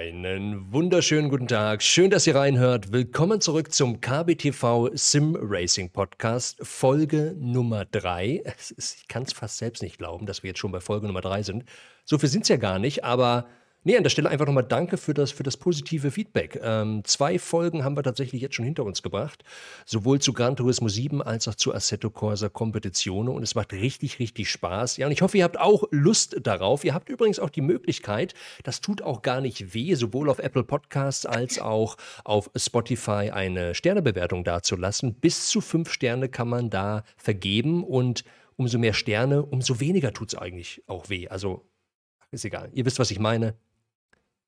Einen wunderschönen guten Tag. Schön, dass ihr reinhört. Willkommen zurück zum KBTV Sim Racing Podcast, Folge Nummer 3. Ich kann es fast selbst nicht glauben, dass wir jetzt schon bei Folge Nummer 3 sind. So viel sind es ja gar nicht, aber Nee, an der Stelle einfach nochmal danke für das, für das positive Feedback. Ähm, zwei Folgen haben wir tatsächlich jetzt schon hinter uns gebracht. Sowohl zu Gran Turismo 7 als auch zu Assetto Corsa Competizione. Und es macht richtig, richtig Spaß. Ja, und ich hoffe, ihr habt auch Lust darauf. Ihr habt übrigens auch die Möglichkeit, das tut auch gar nicht weh, sowohl auf Apple Podcasts als auch auf Spotify eine Sternebewertung dazulassen. Bis zu fünf Sterne kann man da vergeben. Und umso mehr Sterne, umso weniger tut es eigentlich auch weh. Also ist egal. Ihr wisst, was ich meine.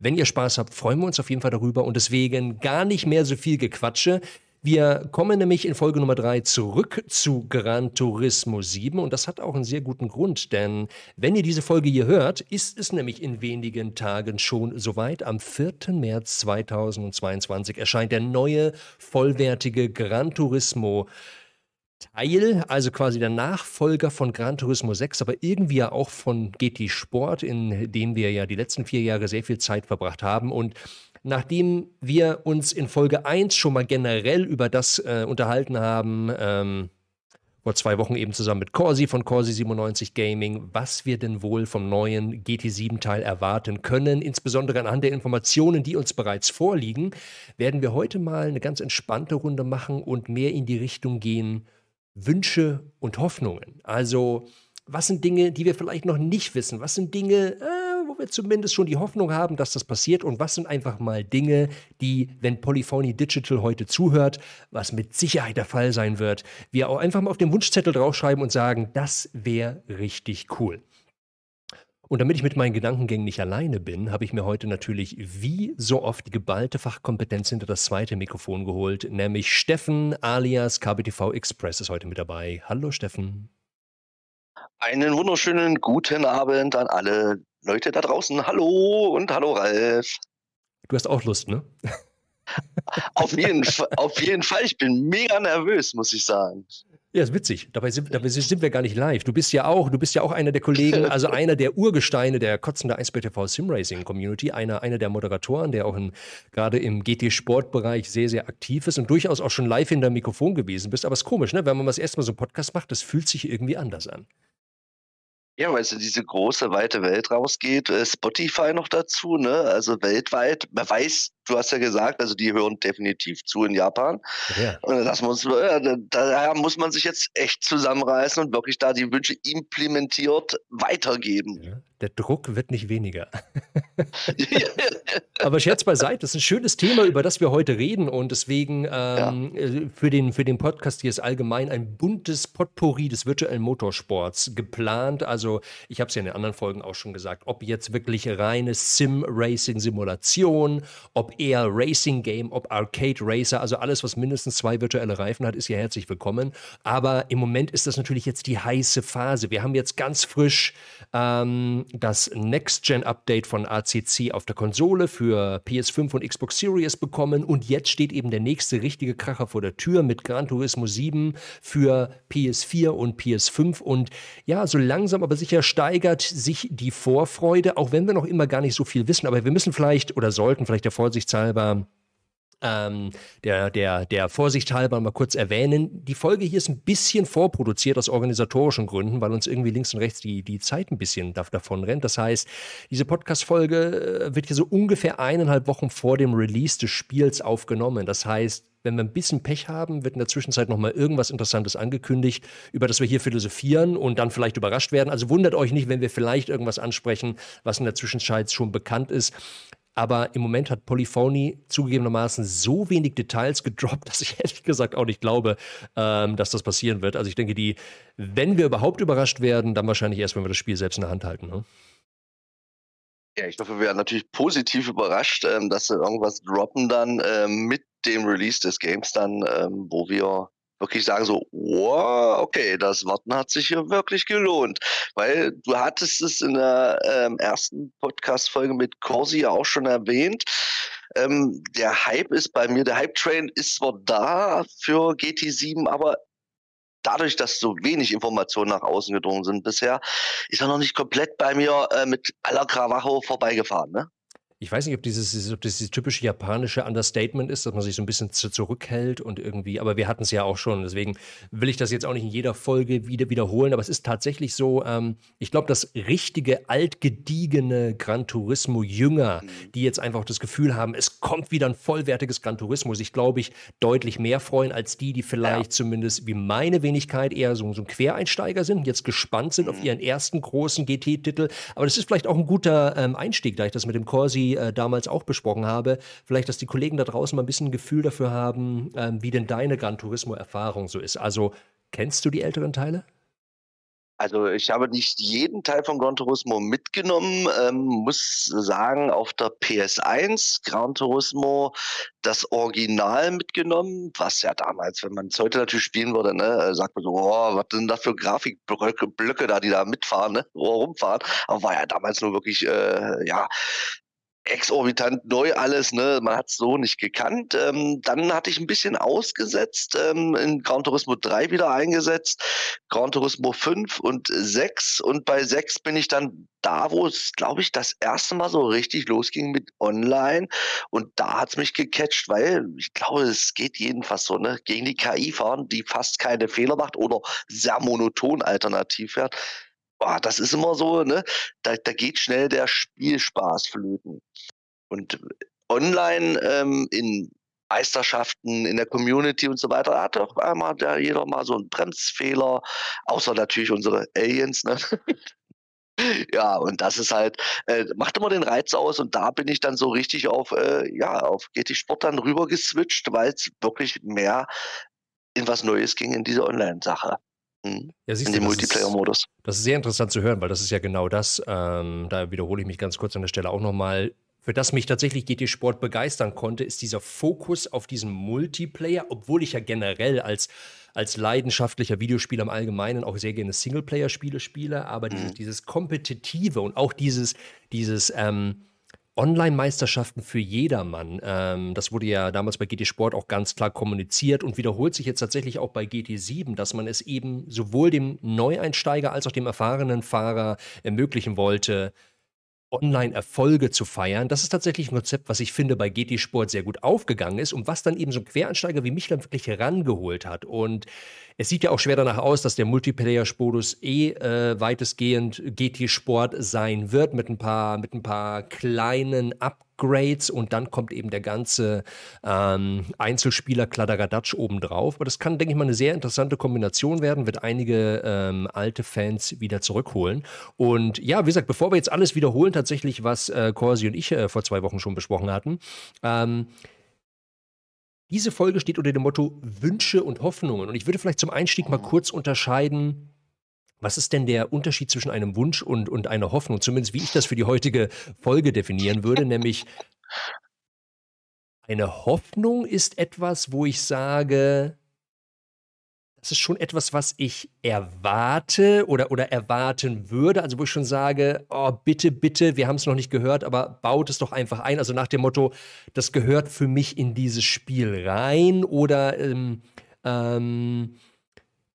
Wenn ihr Spaß habt, freuen wir uns auf jeden Fall darüber und deswegen gar nicht mehr so viel Gequatsche. Wir kommen nämlich in Folge Nummer 3 zurück zu Gran Turismo 7 und das hat auch einen sehr guten Grund, denn wenn ihr diese Folge hier hört, ist es nämlich in wenigen Tagen schon soweit. Am 4. März 2022 erscheint der neue vollwertige Gran Turismo Teil, also quasi der Nachfolger von Gran Turismo 6, aber irgendwie ja auch von GT Sport, in dem wir ja die letzten vier Jahre sehr viel Zeit verbracht haben. Und nachdem wir uns in Folge 1 schon mal generell über das äh, unterhalten haben, ähm, vor zwei Wochen eben zusammen mit Corsi von Corsi 97 Gaming, was wir denn wohl vom neuen GT7-Teil erwarten können. Insbesondere anhand der Informationen, die uns bereits vorliegen, werden wir heute mal eine ganz entspannte Runde machen und mehr in die Richtung gehen, Wünsche und Hoffnungen. Also, was sind Dinge, die wir vielleicht noch nicht wissen? Was sind Dinge, äh, wo wir zumindest schon die Hoffnung haben, dass das passiert? Und was sind einfach mal Dinge, die, wenn Polyphony Digital heute zuhört, was mit Sicherheit der Fall sein wird, wir auch einfach mal auf den Wunschzettel draufschreiben und sagen, das wäre richtig cool. Und damit ich mit meinen Gedankengängen nicht alleine bin, habe ich mir heute natürlich wie so oft die geballte Fachkompetenz hinter das zweite Mikrofon geholt, nämlich Steffen alias KBTV Express ist heute mit dabei. Hallo Steffen. Einen wunderschönen guten Abend an alle Leute da draußen. Hallo und hallo Ralf. Du hast auch Lust, ne? auf, jeden, auf jeden Fall. Ich bin mega nervös, muss ich sagen. Ja, ist witzig. Dabei sind, dabei sind wir gar nicht live. Du bist ja auch, du bist ja auch einer der Kollegen, also einer der Urgesteine der kotzende 1BTV Simracing Community, einer, einer der Moderatoren, der auch in, gerade im GT-Sportbereich sehr, sehr aktiv ist und durchaus auch schon live in der Mikrofon gewesen bist. Aber es ist komisch, ne? Wenn man das erstmal so einen Podcast macht, das fühlt sich irgendwie anders an. Ja, weil es in diese große, weite Welt rausgeht. Äh, Spotify noch dazu, ne? Also weltweit. Man weiß, du hast ja gesagt, also die hören definitiv zu in Japan. Ja. Und das muss, daher muss man sich jetzt echt zusammenreißen und wirklich da die Wünsche implementiert weitergeben. Ja. Der Druck wird nicht weniger. Aber Scherz beiseite, das ist ein schönes Thema, über das wir heute reden und deswegen ähm, ja. Äh, für, den, für den Podcast hier ist allgemein ein buntes Potpourri des virtuellen Motorsports geplant. Also ich habe es ja in den anderen Folgen auch schon gesagt, ob jetzt wirklich reine Sim-Racing-Simulation, ob eher Racing Game, ob Arcade Racer, also alles, was mindestens zwei virtuelle Reifen hat, ist hier herzlich willkommen. Aber im Moment ist das natürlich jetzt die heiße Phase. Wir haben jetzt ganz frisch ähm, das Next-Gen-Update von ACC auf der Konsole für PS5 und Xbox Series bekommen und jetzt steht eben der nächste richtige Kracher vor der Tür mit Gran Turismo 7 für PS4 und PS5 und ja, so langsam aber sicher steigert sich die Vorfreude, auch wenn wir noch immer gar nicht so viel wissen, aber wir müssen vielleicht oder sollten vielleicht der Vorsicht vorsichtshalber ähm, der, der, der Vorsicht halber mal kurz erwähnen. Die Folge hier ist ein bisschen vorproduziert aus organisatorischen Gründen, weil uns irgendwie links und rechts die, die Zeit ein bisschen davon rennt. Das heißt, diese Podcast-Folge äh, wird hier so ungefähr eineinhalb Wochen vor dem Release des Spiels aufgenommen. Das heißt, wenn wir ein bisschen Pech haben, wird in der Zwischenzeit nochmal irgendwas Interessantes angekündigt, über das wir hier philosophieren und dann vielleicht überrascht werden. Also wundert euch nicht, wenn wir vielleicht irgendwas ansprechen, was in der Zwischenzeit schon bekannt ist. Aber im Moment hat Polyphony zugegebenermaßen so wenig Details gedroppt, dass ich ehrlich gesagt auch nicht glaube, ähm, dass das passieren wird. Also ich denke, die, wenn wir überhaupt überrascht werden, dann wahrscheinlich erst, wenn wir das Spiel selbst in der Hand halten. Ne? Ja, ich hoffe, wir werden natürlich positiv überrascht, ähm, dass sie irgendwas droppen dann ähm, mit dem Release des Games dann, ähm, wo wir wirklich sagen so, wow, okay, das Warten hat sich hier wirklich gelohnt. Weil du hattest es in der ähm, ersten Podcast-Folge mit Corsi ja auch schon erwähnt. Ähm, der Hype ist bei mir, der Hype-Train ist zwar da für GT7, aber dadurch, dass so wenig Informationen nach außen gedrungen sind bisher, ist er noch nicht komplett bei mir äh, mit aller Kravacho vorbeigefahren, ne? Ich weiß nicht, ob dieses, ob das dieses typische japanische Understatement ist, dass man sich so ein bisschen zu, zurückhält und irgendwie, aber wir hatten es ja auch schon, deswegen will ich das jetzt auch nicht in jeder Folge wieder wiederholen, aber es ist tatsächlich so, ähm, ich glaube, das richtige, altgediegene Gran Turismo Jünger, mhm. die jetzt einfach das Gefühl haben, es kommt wieder ein vollwertiges Gran Turismo, sich, glaube ich, deutlich mehr freuen als die, die vielleicht ja. zumindest wie meine Wenigkeit eher so, so ein Quereinsteiger sind, jetzt gespannt sind mhm. auf ihren ersten großen GT-Titel, aber das ist vielleicht auch ein guter ähm, Einstieg, da ich das mit dem Corsi äh, damals auch besprochen habe. Vielleicht, dass die Kollegen da draußen mal ein bisschen ein Gefühl dafür haben, ähm, wie denn deine Gran Turismo-Erfahrung so ist. Also, kennst du die älteren Teile? Also ich habe nicht jeden Teil von Gran Turismo mitgenommen, ähm, muss sagen, auf der PS1 Gran Turismo das Original mitgenommen, was ja damals, wenn man es heute natürlich spielen würde, ne, sagt man so, oh, was sind das für Grafikblöcke Blöcke da, die da mitfahren, ne, rumfahren, aber war ja damals nur wirklich, äh, ja, exorbitant neu alles, ne? Man hat es so nicht gekannt. Ähm, dann hatte ich ein bisschen ausgesetzt, ähm, in Gran Turismo 3 wieder eingesetzt, Gran Turismo 5 und 6. Und bei 6 bin ich dann da, wo es, glaube ich, das erste Mal so richtig losging mit Online. Und da hat es mich gecatcht, weil ich glaube, es geht jedenfalls so, ne? Gegen die KI fahren, die fast keine Fehler macht oder sehr monoton alternativ fährt boah, das ist immer so, ne? Da, da geht schnell der Spielspaß flöten. Und online ähm, in Meisterschaften, in der Community und so weiter, hat doch einmal der, jeder mal so einen Bremsfehler, außer natürlich unsere Aliens, ne? ja, und das ist halt, äh, macht immer den Reiz aus und da bin ich dann so richtig auf, äh, ja, auf GT Sport dann rüber geswitcht, weil es wirklich mehr in was Neues ging in diese Online-Sache. Mhm. Ja, siehst in dem Multiplayer-Modus. Das ist sehr interessant zu hören, weil das ist ja genau das. Ähm, da wiederhole ich mich ganz kurz an der Stelle auch nochmal. Für das mich tatsächlich GT Sport begeistern konnte, ist dieser Fokus auf diesen Multiplayer, obwohl ich ja generell als, als leidenschaftlicher Videospieler im Allgemeinen auch sehr gerne Singleplayer-Spiele spiele, aber mhm. dieses, dieses Kompetitive und auch dieses, dieses ähm, Online-Meisterschaften für jedermann. Ähm, das wurde ja damals bei GT Sport auch ganz klar kommuniziert und wiederholt sich jetzt tatsächlich auch bei GT7, dass man es eben sowohl dem Neueinsteiger als auch dem erfahrenen Fahrer ermöglichen wollte, Online-Erfolge zu feiern. Das ist tatsächlich ein Konzept, was ich finde bei GT Sport sehr gut aufgegangen ist und was dann eben so ein Quereinsteiger wie mich dann wirklich herangeholt hat. Und es sieht ja auch schwer danach aus, dass der Multiplayer-Modus eh äh, weitestgehend GT-Sport sein wird, mit ein paar, mit ein paar kleinen Upgrades und dann kommt eben der ganze ähm, Einzelspieler Kladderadatsch obendrauf. Aber das kann, denke ich mal, eine sehr interessante Kombination werden, wird einige ähm, alte Fans wieder zurückholen. Und ja, wie gesagt, bevor wir jetzt alles wiederholen, tatsächlich, was äh, Corsi und ich äh, vor zwei Wochen schon besprochen hatten, ähm, diese Folge steht unter dem Motto Wünsche und Hoffnungen. Und ich würde vielleicht zum Einstieg mal kurz unterscheiden, was ist denn der Unterschied zwischen einem Wunsch und, und einer Hoffnung? Zumindest wie ich das für die heutige Folge definieren würde, nämlich eine Hoffnung ist etwas, wo ich sage, das ist schon etwas, was ich erwarte oder, oder erwarten würde. Also wo ich schon sage, oh, bitte, bitte, wir haben es noch nicht gehört, aber baut es doch einfach ein. Also nach dem Motto, das gehört für mich in dieses Spiel rein oder ähm, ähm,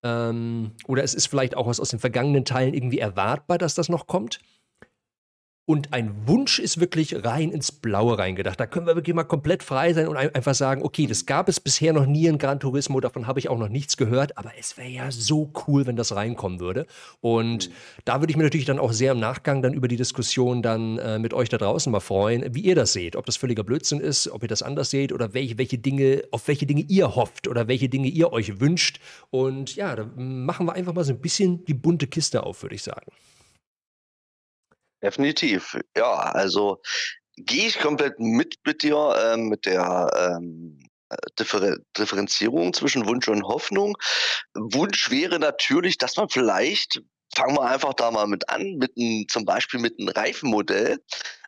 ähm, oder es ist vielleicht auch aus, aus den vergangenen Teilen irgendwie erwartbar, dass das noch kommt. Und ein Wunsch ist wirklich rein ins Blaue reingedacht. Da können wir wirklich mal komplett frei sein und einfach sagen, okay, das gab es bisher noch nie in Gran Turismo, davon habe ich auch noch nichts gehört, aber es wäre ja so cool, wenn das reinkommen würde. Und mhm. da würde ich mich natürlich dann auch sehr im Nachgang dann über die Diskussion dann äh, mit euch da draußen mal freuen, wie ihr das seht. Ob das völliger Blödsinn ist, ob ihr das anders seht oder welche, welche Dinge, auf welche Dinge ihr hofft oder welche Dinge ihr euch wünscht. Und ja, da machen wir einfach mal so ein bisschen die bunte Kiste auf, würde ich sagen. Definitiv. Ja, also gehe ich komplett mit mit dir, ähm, mit der ähm, äh, Differ Differenzierung zwischen Wunsch und Hoffnung. Wunsch wäre natürlich, dass man vielleicht fangen wir einfach da mal mit an, mit ein, zum Beispiel mit einem Reifenmodell,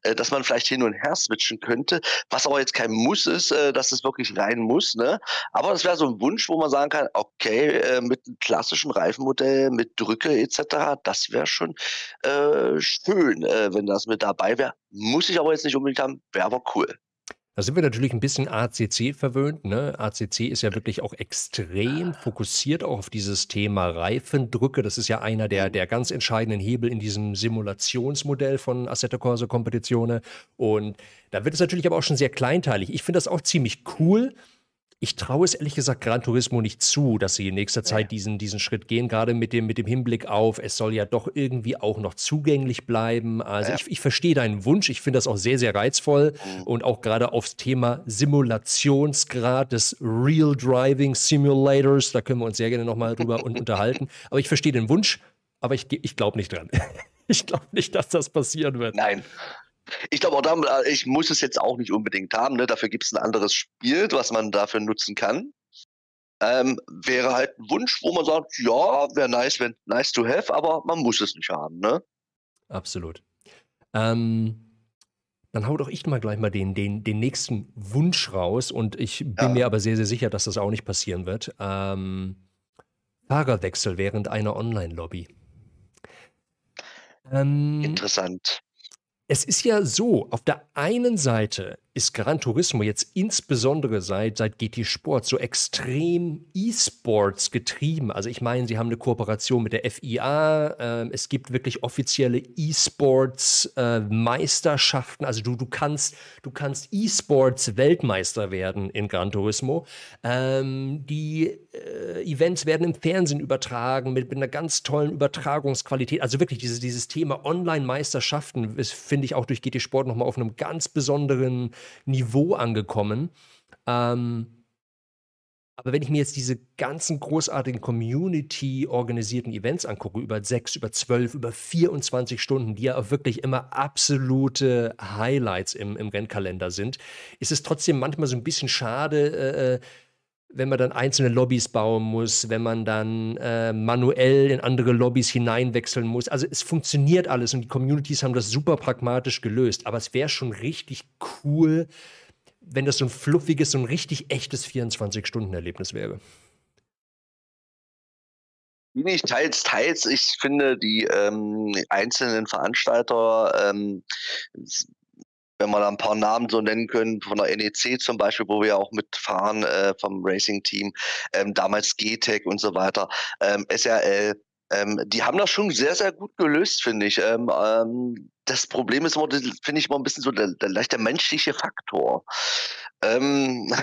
äh, dass man vielleicht hin und her switchen könnte, was aber jetzt kein Muss ist, äh, dass es wirklich rein muss. Ne? Aber das wäre so ein Wunsch, wo man sagen kann, okay, äh, mit einem klassischen Reifenmodell, mit Drücke etc., das wäre schon äh, schön, äh, wenn das mit dabei wäre. Muss ich aber jetzt nicht unbedingt haben, wäre aber cool. Da sind wir natürlich ein bisschen ACC verwöhnt. Ne? ACC ist ja wirklich auch extrem fokussiert auch auf dieses Thema Reifendrücke. Das ist ja einer der, der ganz entscheidenden Hebel in diesem Simulationsmodell von Assetto Corsa Competizione. Und da wird es natürlich aber auch schon sehr kleinteilig. Ich finde das auch ziemlich cool. Ich traue es ehrlich gesagt Gran Turismo nicht zu, dass sie in nächster Zeit diesen, diesen Schritt gehen, gerade mit dem, mit dem Hinblick auf, es soll ja doch irgendwie auch noch zugänglich bleiben. Also ja. ich, ich verstehe deinen Wunsch, ich finde das auch sehr, sehr reizvoll mhm. und auch gerade aufs Thema Simulationsgrad des Real Driving Simulators, da können wir uns sehr gerne nochmal drüber unterhalten. Aber ich verstehe den Wunsch, aber ich, ich glaube nicht dran. ich glaube nicht, dass das passieren wird. Nein. Ich glaube auch, da, ich muss es jetzt auch nicht unbedingt haben. Ne? Dafür gibt es ein anderes Spiel, was man dafür nutzen kann. Ähm, wäre halt ein Wunsch, wo man sagt, ja, wäre nice, wenn nice to have, aber man muss es nicht haben, ne? Absolut. Ähm, dann hau doch ich mal gleich mal den, den, den nächsten Wunsch raus und ich bin ja. mir aber sehr, sehr sicher, dass das auch nicht passieren wird. Ähm, Fahrerwechsel während einer Online-Lobby. Ähm, Interessant. Es ist ja so, auf der einen Seite ist Gran Turismo jetzt insbesondere seit, seit GT Sport so extrem E-Sports getrieben. Also ich meine, sie haben eine Kooperation mit der FIA. Äh, es gibt wirklich offizielle E-Sports-Meisterschaften. Äh, also du, du kannst, du kannst E-Sports-Weltmeister werden in Gran Turismo. Ähm, die äh, Events werden im Fernsehen übertragen mit, mit einer ganz tollen Übertragungsqualität. Also wirklich dieses, dieses Thema Online-Meisterschaften ist, finde ich, auch durch GT Sport nochmal auf einem ganz besonderen Niveau angekommen. Ähm, aber wenn ich mir jetzt diese ganzen großartigen Community-organisierten Events angucke, über sechs, über zwölf, über 24 Stunden, die ja auch wirklich immer absolute Highlights im, im Rennkalender sind, ist es trotzdem manchmal so ein bisschen schade, äh, äh wenn man dann einzelne Lobbys bauen muss, wenn man dann äh, manuell in andere Lobbys hineinwechseln muss. Also es funktioniert alles und die Communities haben das super pragmatisch gelöst. Aber es wäre schon richtig cool, wenn das so ein fluffiges, so ein richtig echtes 24-Stunden-Erlebnis wäre. Bin ich teils, teils. Ich finde, die ähm, einzelnen Veranstalter ähm, wenn wir da ein paar Namen so nennen können, von der NEC zum Beispiel, wo wir auch mitfahren äh, vom Racing-Team, ähm, damals GTEC und so weiter, ähm, SRL, ähm, die haben das schon sehr, sehr gut gelöst, finde ich. Ähm, ähm, das Problem ist finde ich, immer ein bisschen so der, der leichte menschliche Faktor. Ähm,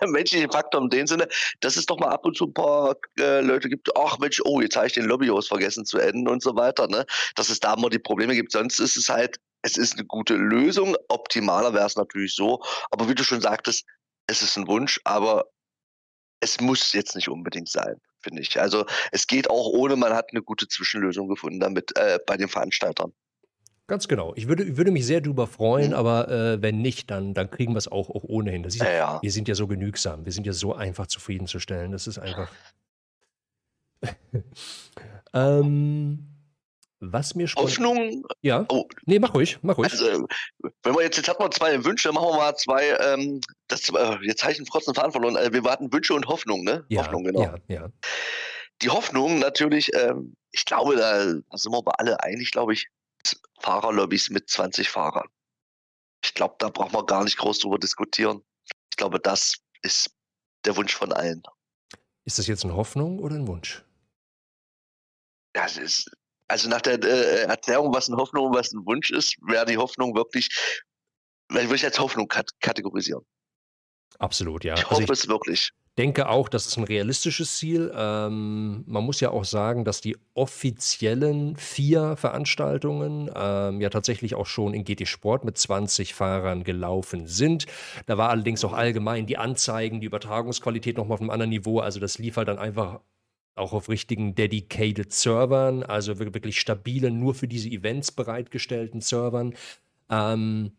der menschliche Faktor in dem Sinne, dass es doch mal ab und zu ein paar äh, Leute gibt, ach Mensch, oh, jetzt habe ich den Lobbyhost vergessen zu enden und so weiter, ne? Dass es da immer die Probleme gibt. Sonst ist es halt es ist eine gute Lösung. Optimaler wäre es natürlich so. Aber wie du schon sagtest, es ist ein Wunsch, aber es muss jetzt nicht unbedingt sein, finde ich. Also es geht auch ohne, man hat eine gute Zwischenlösung gefunden damit äh, bei den Veranstaltern. Ganz genau. Ich würde, würde mich sehr darüber freuen, mhm. aber äh, wenn nicht, dann, dann kriegen wir es auch, auch ohnehin. Das ist, ja, ja. Wir sind ja so genügsam. Wir sind ja so einfach zufriedenzustellen. Das ist einfach. ähm, was mir schon. Hoffnung. Ja. Oh. Nee, mach ruhig, mach ruhig. Also, wenn wir jetzt, jetzt hat man zwei Wünsche, machen wir mal zwei, ähm, das, äh, jetzt habe ich einen frotzen verloren. Äh, wir warten Wünsche und Hoffnung, ne? Ja, Hoffnung, genau. Ja, ja. Die Hoffnung natürlich, ähm, ich glaube, da sind wir aber alle einig, glaube ich, Fahrerlobbys mit 20 Fahrern. Ich glaube, da braucht man gar nicht groß drüber diskutieren. Ich glaube, das ist der Wunsch von allen. Ist das jetzt eine Hoffnung oder ein Wunsch? Ja, es ist, also nach der äh, Erklärung, was eine Hoffnung und was ein Wunsch ist, wäre die Hoffnung wirklich, würde ich als Hoffnung kat kategorisieren. Absolut, ja. Ich also hoffe ich es wirklich. Denke auch, das ist ein realistisches Ziel. Ähm, man muss ja auch sagen, dass die offiziellen vier Veranstaltungen ähm, ja tatsächlich auch schon in GT Sport mit 20 Fahrern gelaufen sind. Da war allerdings auch allgemein die Anzeigen, die Übertragungsqualität nochmal auf einem anderen Niveau. Also das lief halt dann einfach auch auf richtigen dedicated Servern, also wirklich stabilen, nur für diese Events bereitgestellten Servern. Ähm,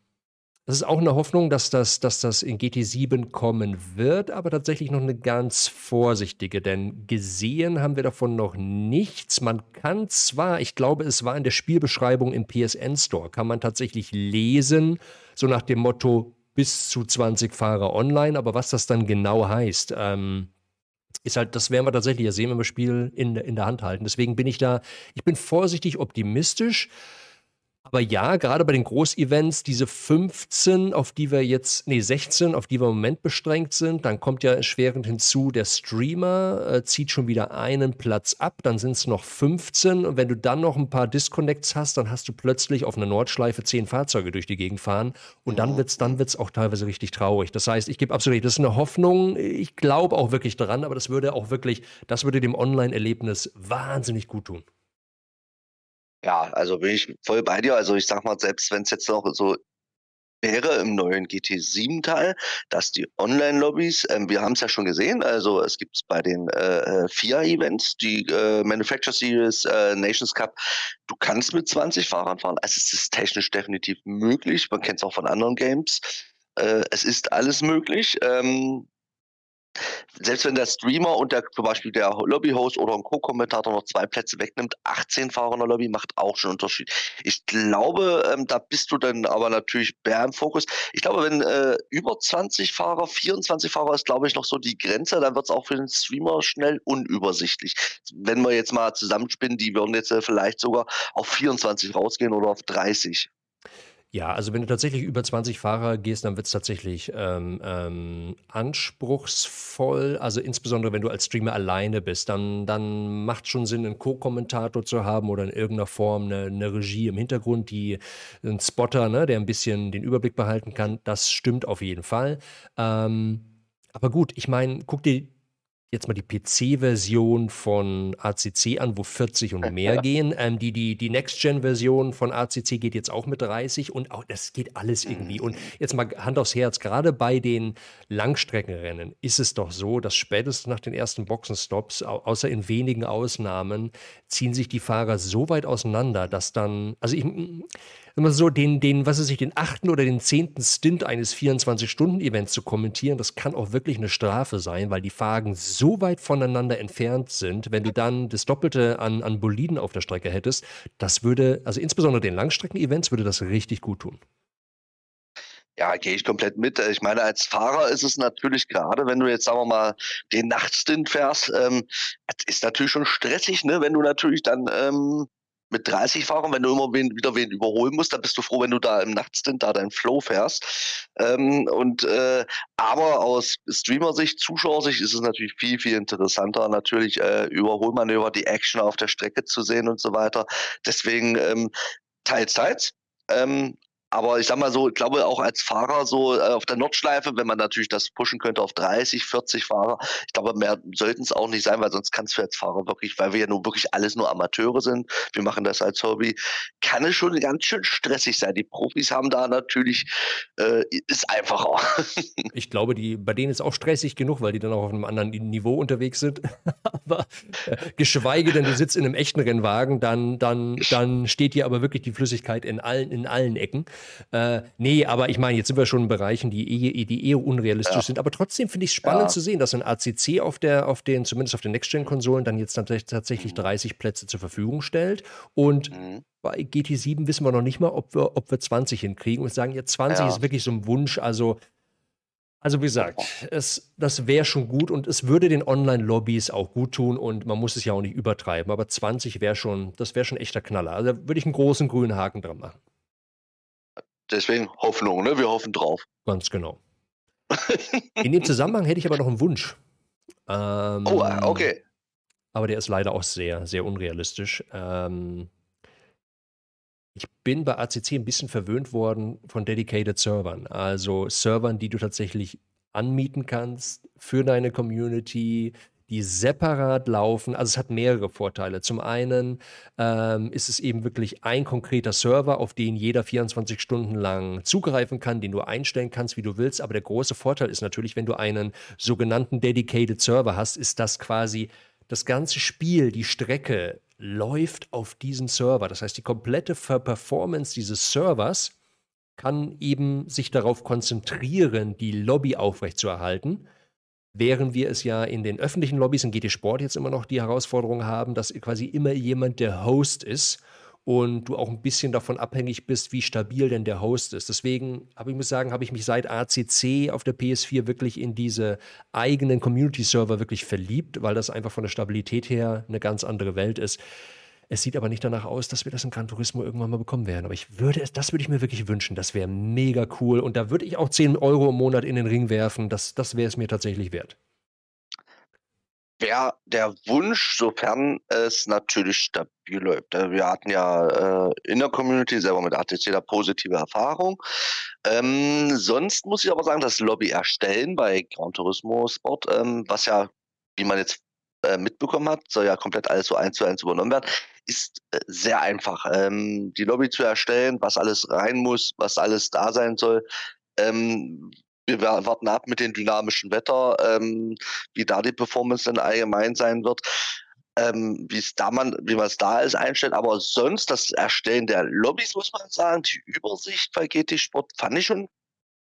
das ist auch eine Hoffnung, dass das, dass das in GT7 kommen wird, aber tatsächlich noch eine ganz vorsichtige, denn gesehen haben wir davon noch nichts. Man kann zwar, ich glaube, es war in der Spielbeschreibung im PSN Store, kann man tatsächlich lesen, so nach dem Motto bis zu 20 Fahrer online, aber was das dann genau heißt, ähm, ist halt, das werden wir tatsächlich ja sehen, wenn wir das Spiel in, in der Hand halten. Deswegen bin ich da, ich bin vorsichtig optimistisch. Aber ja, gerade bei den Großevents, diese 15, auf die wir jetzt, nee, 16, auf die wir im Moment beschränkt sind, dann kommt ja erschwerend hinzu, der Streamer äh, zieht schon wieder einen Platz ab, dann sind es noch 15 und wenn du dann noch ein paar Disconnects hast, dann hast du plötzlich auf einer Nordschleife zehn Fahrzeuge durch die Gegend fahren und dann wird es dann wird's auch teilweise richtig traurig. Das heißt, ich gebe absolut, das ist eine Hoffnung, ich glaube auch wirklich daran, aber das würde auch wirklich, das würde dem Online-Erlebnis wahnsinnig gut tun. Ja, also bin ich voll bei dir. Also ich sag mal, selbst wenn es jetzt noch so wäre im neuen GT7-Teil, dass die Online-Lobbys, ähm, wir haben es ja schon gesehen, also es gibt es bei den äh, FIA-Events, die äh, Manufacturer Series, äh, Nations Cup, du kannst mit 20 Fahrern fahren. Also es ist technisch definitiv möglich. Man kennt es auch von anderen Games. Äh, es ist alles möglich. Ähm, selbst wenn der Streamer und der zum Beispiel der Lobbyhost oder ein Co-Kommentator noch zwei Plätze wegnimmt, 18 Fahrer in der Lobby macht auch schon einen Unterschied. Ich glaube, ähm, da bist du dann aber natürlich mehr im Fokus. Ich glaube, wenn äh, über 20 Fahrer, 24 Fahrer ist, glaube ich, noch so die Grenze, dann wird es auch für den Streamer schnell unübersichtlich. Wenn wir jetzt mal zusammenspinnen, die würden jetzt äh, vielleicht sogar auf 24 rausgehen oder auf 30. Ja, also wenn du tatsächlich über 20 Fahrer gehst, dann wird es tatsächlich ähm, ähm, anspruchsvoll. Also insbesondere wenn du als Streamer alleine bist, dann, dann macht schon Sinn, einen Co-Kommentator zu haben oder in irgendeiner Form eine, eine, Regie im Hintergrund, die ein Spotter, ne, der ein bisschen den Überblick behalten kann. Das stimmt auf jeden Fall. Ähm, aber gut, ich meine, guck dir jetzt mal die PC-Version von ACC an, wo 40 und mehr gehen. Ähm, die die, die Next-Gen-Version von ACC geht jetzt auch mit 30 und auch das geht alles irgendwie. Und jetzt mal Hand aufs Herz, gerade bei den Langstreckenrennen ist es doch so, dass spätestens nach den ersten Boxenstops, außer in wenigen Ausnahmen, ziehen sich die Fahrer so weit auseinander, dass dann, also ich immer so den, den, was weiß ich, den achten oder den zehnten Stint eines 24-Stunden-Events zu kommentieren, das kann auch wirklich eine Strafe sein, weil die Fragen so weit voneinander entfernt sind, wenn du dann das Doppelte an, an Boliden auf der Strecke hättest, das würde, also insbesondere den Langstrecken-Events würde das richtig gut tun. Ja, gehe ich komplett mit. Ich meine, als Fahrer ist es natürlich gerade, wenn du jetzt, sagen wir mal, den Nachtstint fährst, ähm, ist natürlich schon stressig, ne? wenn du natürlich dann ähm, mit 30 Fahrern, wenn du immer wen, wieder wen überholen musst, dann bist du froh, wenn du da im Nachtstint da deinen Flow fährst. Ähm, und äh, aber aus Streamer-Sicht, Zuschauersicht ist es natürlich viel, viel interessanter, natürlich äh, Überholmanöver, die Action auf der Strecke zu sehen und so weiter. Deswegen ähm, teils, teils. Ähm, aber ich sag mal so, ich glaube auch als Fahrer so äh, auf der Nordschleife, wenn man natürlich das pushen könnte auf 30, 40 Fahrer, ich glaube, mehr sollten es auch nicht sein, weil sonst kannst du als Fahrer wirklich, weil wir ja nun wirklich alles nur Amateure sind, wir machen das als Hobby, kann es schon ganz schön stressig sein. Die Profis haben da natürlich, äh, ist einfacher. ich glaube, die, bei denen ist auch stressig genug, weil die dann auch auf einem anderen Niveau unterwegs sind. aber äh, geschweige denn, du sitzt in einem echten Rennwagen, dann, dann, dann steht dir aber wirklich die Flüssigkeit in allen, in allen Ecken. Äh, nee, aber ich meine, jetzt sind wir schon in Bereichen, die eher, die eher unrealistisch ja. sind. Aber trotzdem finde ich es spannend ja. zu sehen, dass ein ACC auf der, auf den, zumindest auf den Next-Gen-Konsolen, dann jetzt tatsächlich 30 mhm. Plätze zur Verfügung stellt. Und mhm. bei GT7 wissen wir noch nicht mal, ob wir, ob wir 20 hinkriegen und sagen, jetzt 20 ja. ist wirklich so ein Wunsch. Also also wie gesagt, es, das wäre schon gut und es würde den Online-Lobbys auch gut tun und man muss es ja auch nicht übertreiben. Aber 20 wäre schon, das wäre schon echter Knaller. Also da würde ich einen großen grünen Haken dran machen. Deswegen Hoffnung, ne? Wir hoffen drauf. Ganz genau. In dem Zusammenhang hätte ich aber noch einen Wunsch. Ähm, oh, okay. Aber der ist leider auch sehr, sehr unrealistisch. Ähm, ich bin bei ACC ein bisschen verwöhnt worden von Dedicated Servern. Also Servern, die du tatsächlich anmieten kannst für deine Community, die separat laufen. Also es hat mehrere Vorteile. Zum einen ähm, ist es eben wirklich ein konkreter Server, auf den jeder 24 Stunden lang zugreifen kann, den du einstellen kannst, wie du willst. Aber der große Vorteil ist natürlich, wenn du einen sogenannten Dedicated Server hast, ist das quasi das ganze Spiel, die Strecke läuft auf diesem Server. Das heißt, die komplette Performance dieses Servers kann eben sich darauf konzentrieren, die Lobby aufrechtzuerhalten während wir es ja in den öffentlichen Lobbys in GT Sport jetzt immer noch die Herausforderung haben, dass quasi immer jemand der Host ist und du auch ein bisschen davon abhängig bist, wie stabil denn der Host ist. Deswegen habe ich muss sagen, habe ich mich seit ACC auf der PS4 wirklich in diese eigenen Community Server wirklich verliebt, weil das einfach von der Stabilität her eine ganz andere Welt ist Es sieht aber nicht danach aus, dass wir das in Gran Turismo irgendwann mal bekommen werden. Aber ich würde es, das würde ich mir wirklich wünschen. Das wäre mega cool. Und da würde ich auch 10 Euro im Monat in den Ring werfen. Das, das wäre es mir tatsächlich wert wäre der Wunsch, sofern es natürlich stabil läuft. Äh, wir hatten ja äh, in der Community selber mit ATC da positive Erfahrung. Ähm, sonst muss ich aber sagen, das Lobby erstellen bei Gran Turismo Sport, ähm, was ja, wie man jetzt äh, mitbekommen hat, soll ja komplett alles so eins zu eins übernommen werden, ist äh, sehr einfach. Ähm, die Lobby zu erstellen, was alles rein muss, was alles da sein soll, ähm, wir warten ab mit dem dynamischen Wetter, ähm, wie da die Performance dann allgemein sein wird. Ähm, wie man es da ist, einstellt. Aber sonst das Erstellen der Lobbys, muss man sagen, die Übersicht bei GT Sport fand ich schon,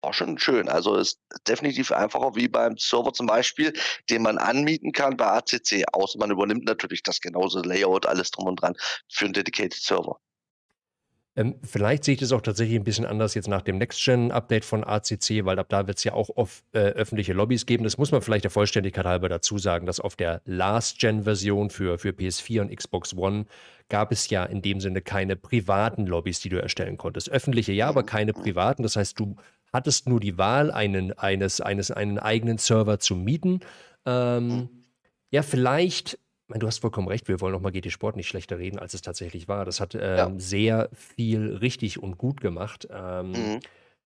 war schon schön. Also ist definitiv einfacher wie beim Server zum Beispiel, den man anmieten kann bei ACC, außer man übernimmt natürlich das genauso Layout, alles drum und dran für einen Dedicated Server. Ähm, vielleicht sehe ich das auch tatsächlich ein bisschen anders jetzt nach dem Next-Gen-Update von ACC, weil ab da wird es ja auch oft, äh, öffentliche Lobbys geben. Das muss man vielleicht der Vollständigkeit halber dazu sagen, dass auf der Last-Gen-Version für, für PS4 und Xbox One gab es ja in dem Sinne keine privaten Lobbys, die du erstellen konntest. Öffentliche ja, aber keine privaten. Das heißt, du hattest nur die Wahl, einen, eines, eines, einen eigenen Server zu mieten. Ähm, ja, vielleicht meine, du hast vollkommen recht, wir wollen auch mal GT Sport nicht schlechter reden, als es tatsächlich war. Das hat ähm, ja. sehr viel richtig und gut gemacht. Ähm, mhm.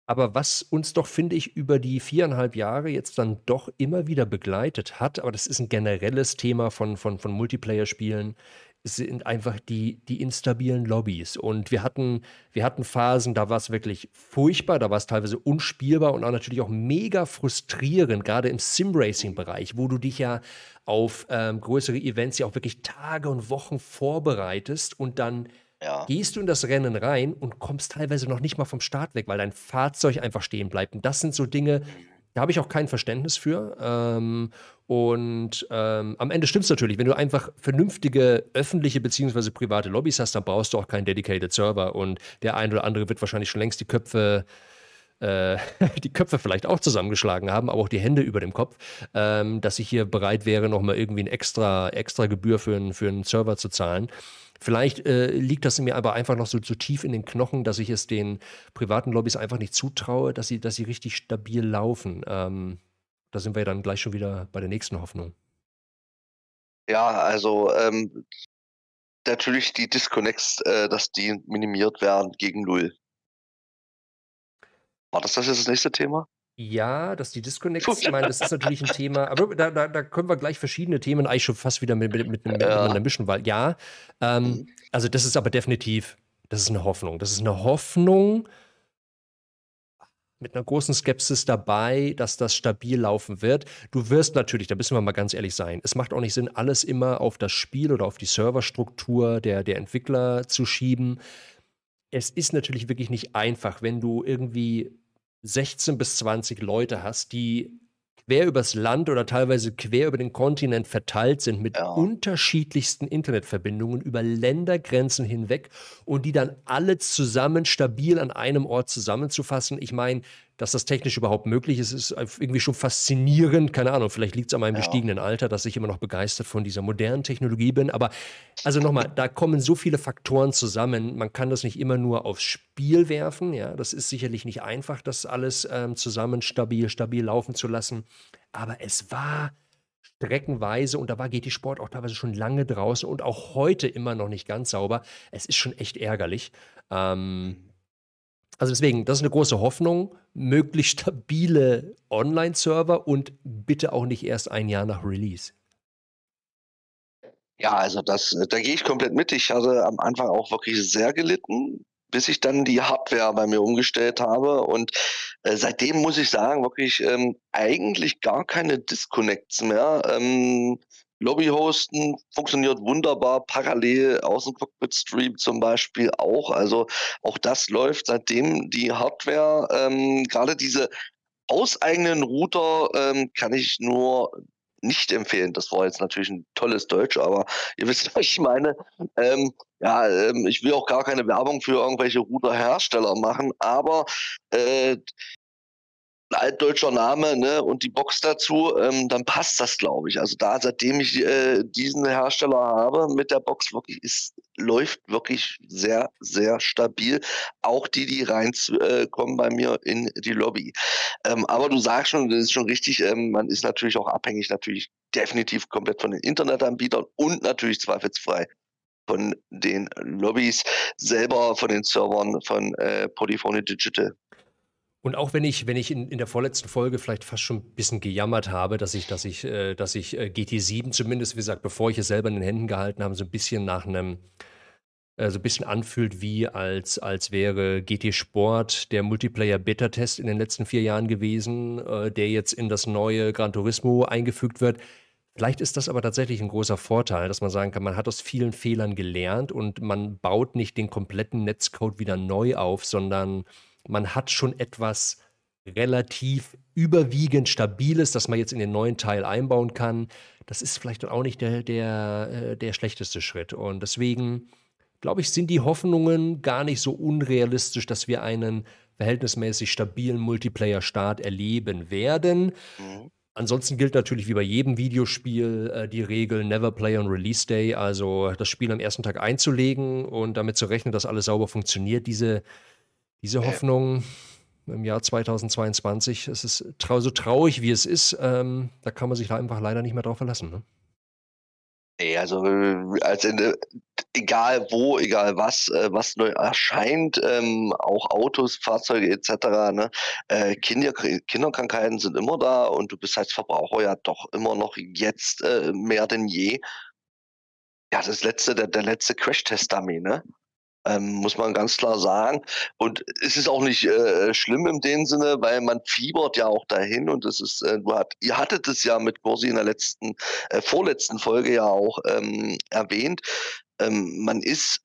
Aber was uns doch, finde ich, über die viereinhalb Jahre jetzt dann doch immer wieder begleitet hat, aber das ist ein generelles Thema von, von, von Multiplayer-Spielen, sind einfach die, die instabilen Lobbys. Und wir hatten, wir hatten Phasen, da war es wirklich furchtbar, da war es teilweise unspielbar und auch natürlich auch mega frustrierend, gerade im Sim-Racing-Bereich, wo du dich ja auf ähm, größere Events ja auch wirklich Tage und Wochen vorbereitest und dann ja. gehst du in das Rennen rein und kommst teilweise noch nicht mal vom Start weg, weil dein Fahrzeug einfach stehen bleibt. Und das sind so Dinge, da habe ich auch kein Verständnis für. Ähm, und ähm, am Ende stimmt es natürlich, wenn du einfach vernünftige öffentliche bzw. private Lobbys hast, dann brauchst du auch keinen dedicated Server. Und der ein oder andere wird wahrscheinlich schon längst die Köpfe äh, die Köpfe vielleicht auch zusammengeschlagen haben, aber auch die Hände über dem Kopf, ähm, dass ich hier bereit wäre, nochmal irgendwie eine extra, extra Gebühr für, für einen Server zu zahlen. Vielleicht äh, liegt das mir aber einfach noch so, so tief in den Knochen, dass ich es den privaten Lobbys einfach nicht zutraue, dass sie, dass sie richtig stabil laufen. Ähm, da sind wir dann gleich schon wieder bei der nächsten Hoffnung. Ja, also ähm, natürlich die Disconnects, äh, dass die minimiert werden gegen Null. War das das jetzt das nächste Thema? Ja, dass die Disconnects, ich meine, das ist natürlich ein Thema, aber da, da, da können wir gleich verschiedene Themen eigentlich schon fast wieder mit, mit, mit, mit ja. miteinander mischen, weil ja, ähm, mhm. also das ist aber definitiv, das ist eine Hoffnung. Das ist eine Hoffnung mit einer großen Skepsis dabei, dass das stabil laufen wird. Du wirst natürlich, da müssen wir mal ganz ehrlich sein, es macht auch nicht Sinn, alles immer auf das Spiel oder auf die Serverstruktur der, der Entwickler zu schieben. Es ist natürlich wirklich nicht einfach, wenn du irgendwie 16 bis 20 Leute hast, die quer übers Land oder teilweise quer über den Kontinent verteilt sind mit ja. unterschiedlichsten Internetverbindungen über Ländergrenzen hinweg und die dann alle zusammen stabil an einem Ort zusammenzufassen. Ich meine, dass das technisch überhaupt möglich ist, ist irgendwie schon faszinierend. Keine Ahnung, vielleicht liegt es an meinem ja. gestiegenen Alter, dass ich immer noch begeistert von dieser modernen Technologie bin. Aber also nochmal, da kommen so viele Faktoren zusammen. Man kann das nicht immer nur aufs Spiel werfen. Ja, das ist sicherlich nicht einfach, das alles ähm, zusammen stabil, stabil laufen zu lassen. Aber es war streckenweise, und da war GT Sport auch teilweise schon lange draußen und auch heute immer noch nicht ganz sauber. Es ist schon echt ärgerlich. Ähm, also deswegen, das ist eine große Hoffnung. Möglichst stabile Online-Server und bitte auch nicht erst ein Jahr nach Release. Ja, also das, da gehe ich komplett mit. Ich hatte am Anfang auch wirklich sehr gelitten, bis ich dann die Hardware bei mir umgestellt habe. Und äh, seitdem muss ich sagen, wirklich ähm, eigentlich gar keine Disconnects mehr. Ähm, Lobby hosten funktioniert wunderbar, parallel aus dem Cockpit Stream zum Beispiel auch. Also auch das läuft seitdem die Hardware, ähm, gerade diese auseigenen Router ähm, kann ich nur nicht empfehlen. Das war jetzt natürlich ein tolles Deutsch, aber ihr wisst, was ich meine. Ähm, ja, ähm, ich will auch gar keine Werbung für irgendwelche Routerhersteller machen, aber äh, altdeutscher Name ne, und die Box dazu, ähm, dann passt das, glaube ich. Also da, seitdem ich äh, diesen Hersteller habe mit der Box, wirklich ist läuft wirklich sehr, sehr stabil. Auch die, die reinkommen äh, bei mir in die Lobby. Ähm, aber du sagst schon, das ist schon richtig, ähm, man ist natürlich auch abhängig, natürlich definitiv komplett von den Internetanbietern und natürlich zweifelsfrei von den Lobbys selber, von den Servern von äh, Polyphony Digital. Und auch wenn ich, wenn ich in, in der vorletzten Folge vielleicht fast schon ein bisschen gejammert habe, dass ich, dass ich, äh, dass ich äh, GT7 zumindest, wie gesagt, bevor ich es selber in den Händen gehalten habe, so ein bisschen nach einem, äh, so ein bisschen anfühlt, wie als, als wäre GT Sport der Multiplayer-Beta-Test in den letzten vier Jahren gewesen, äh, der jetzt in das neue Gran Turismo eingefügt wird. Vielleicht ist das aber tatsächlich ein großer Vorteil, dass man sagen kann, man hat aus vielen Fehlern gelernt und man baut nicht den kompletten Netzcode wieder neu auf, sondern man hat schon etwas relativ überwiegend Stabiles, das man jetzt in den neuen Teil einbauen kann. Das ist vielleicht auch nicht der, der, äh, der schlechteste Schritt. Und deswegen, glaube ich, sind die Hoffnungen gar nicht so unrealistisch, dass wir einen verhältnismäßig stabilen Multiplayer-Start erleben werden. Mhm. Ansonsten gilt natürlich wie bei jedem Videospiel äh, die Regel Never Play on Release Day, also das Spiel am ersten Tag einzulegen und damit zu rechnen, dass alles sauber funktioniert. Diese diese Hoffnung im Jahr 2022, es ist trau so traurig, wie es ist, ähm, da kann man sich einfach leider nicht mehr drauf verlassen. Ne? Nee, also äh, als Ende, egal wo, egal was, äh, was neu erscheint, ähm, auch Autos, Fahrzeuge etc., ne, äh, Kinder, Kinderkrankheiten sind immer da und du bist als Verbraucher ja doch immer noch jetzt äh, mehr denn je. Ja, das letzte, der, der letzte Crash-Test-Dummy, ne? Ähm, muss man ganz klar sagen. Und es ist auch nicht äh, schlimm in dem Sinne, weil man fiebert ja auch dahin und das ist, äh, du hat, ihr hattet es ja mit Corsi in der letzten, äh, vorletzten Folge ja auch ähm, erwähnt. Ähm, man ist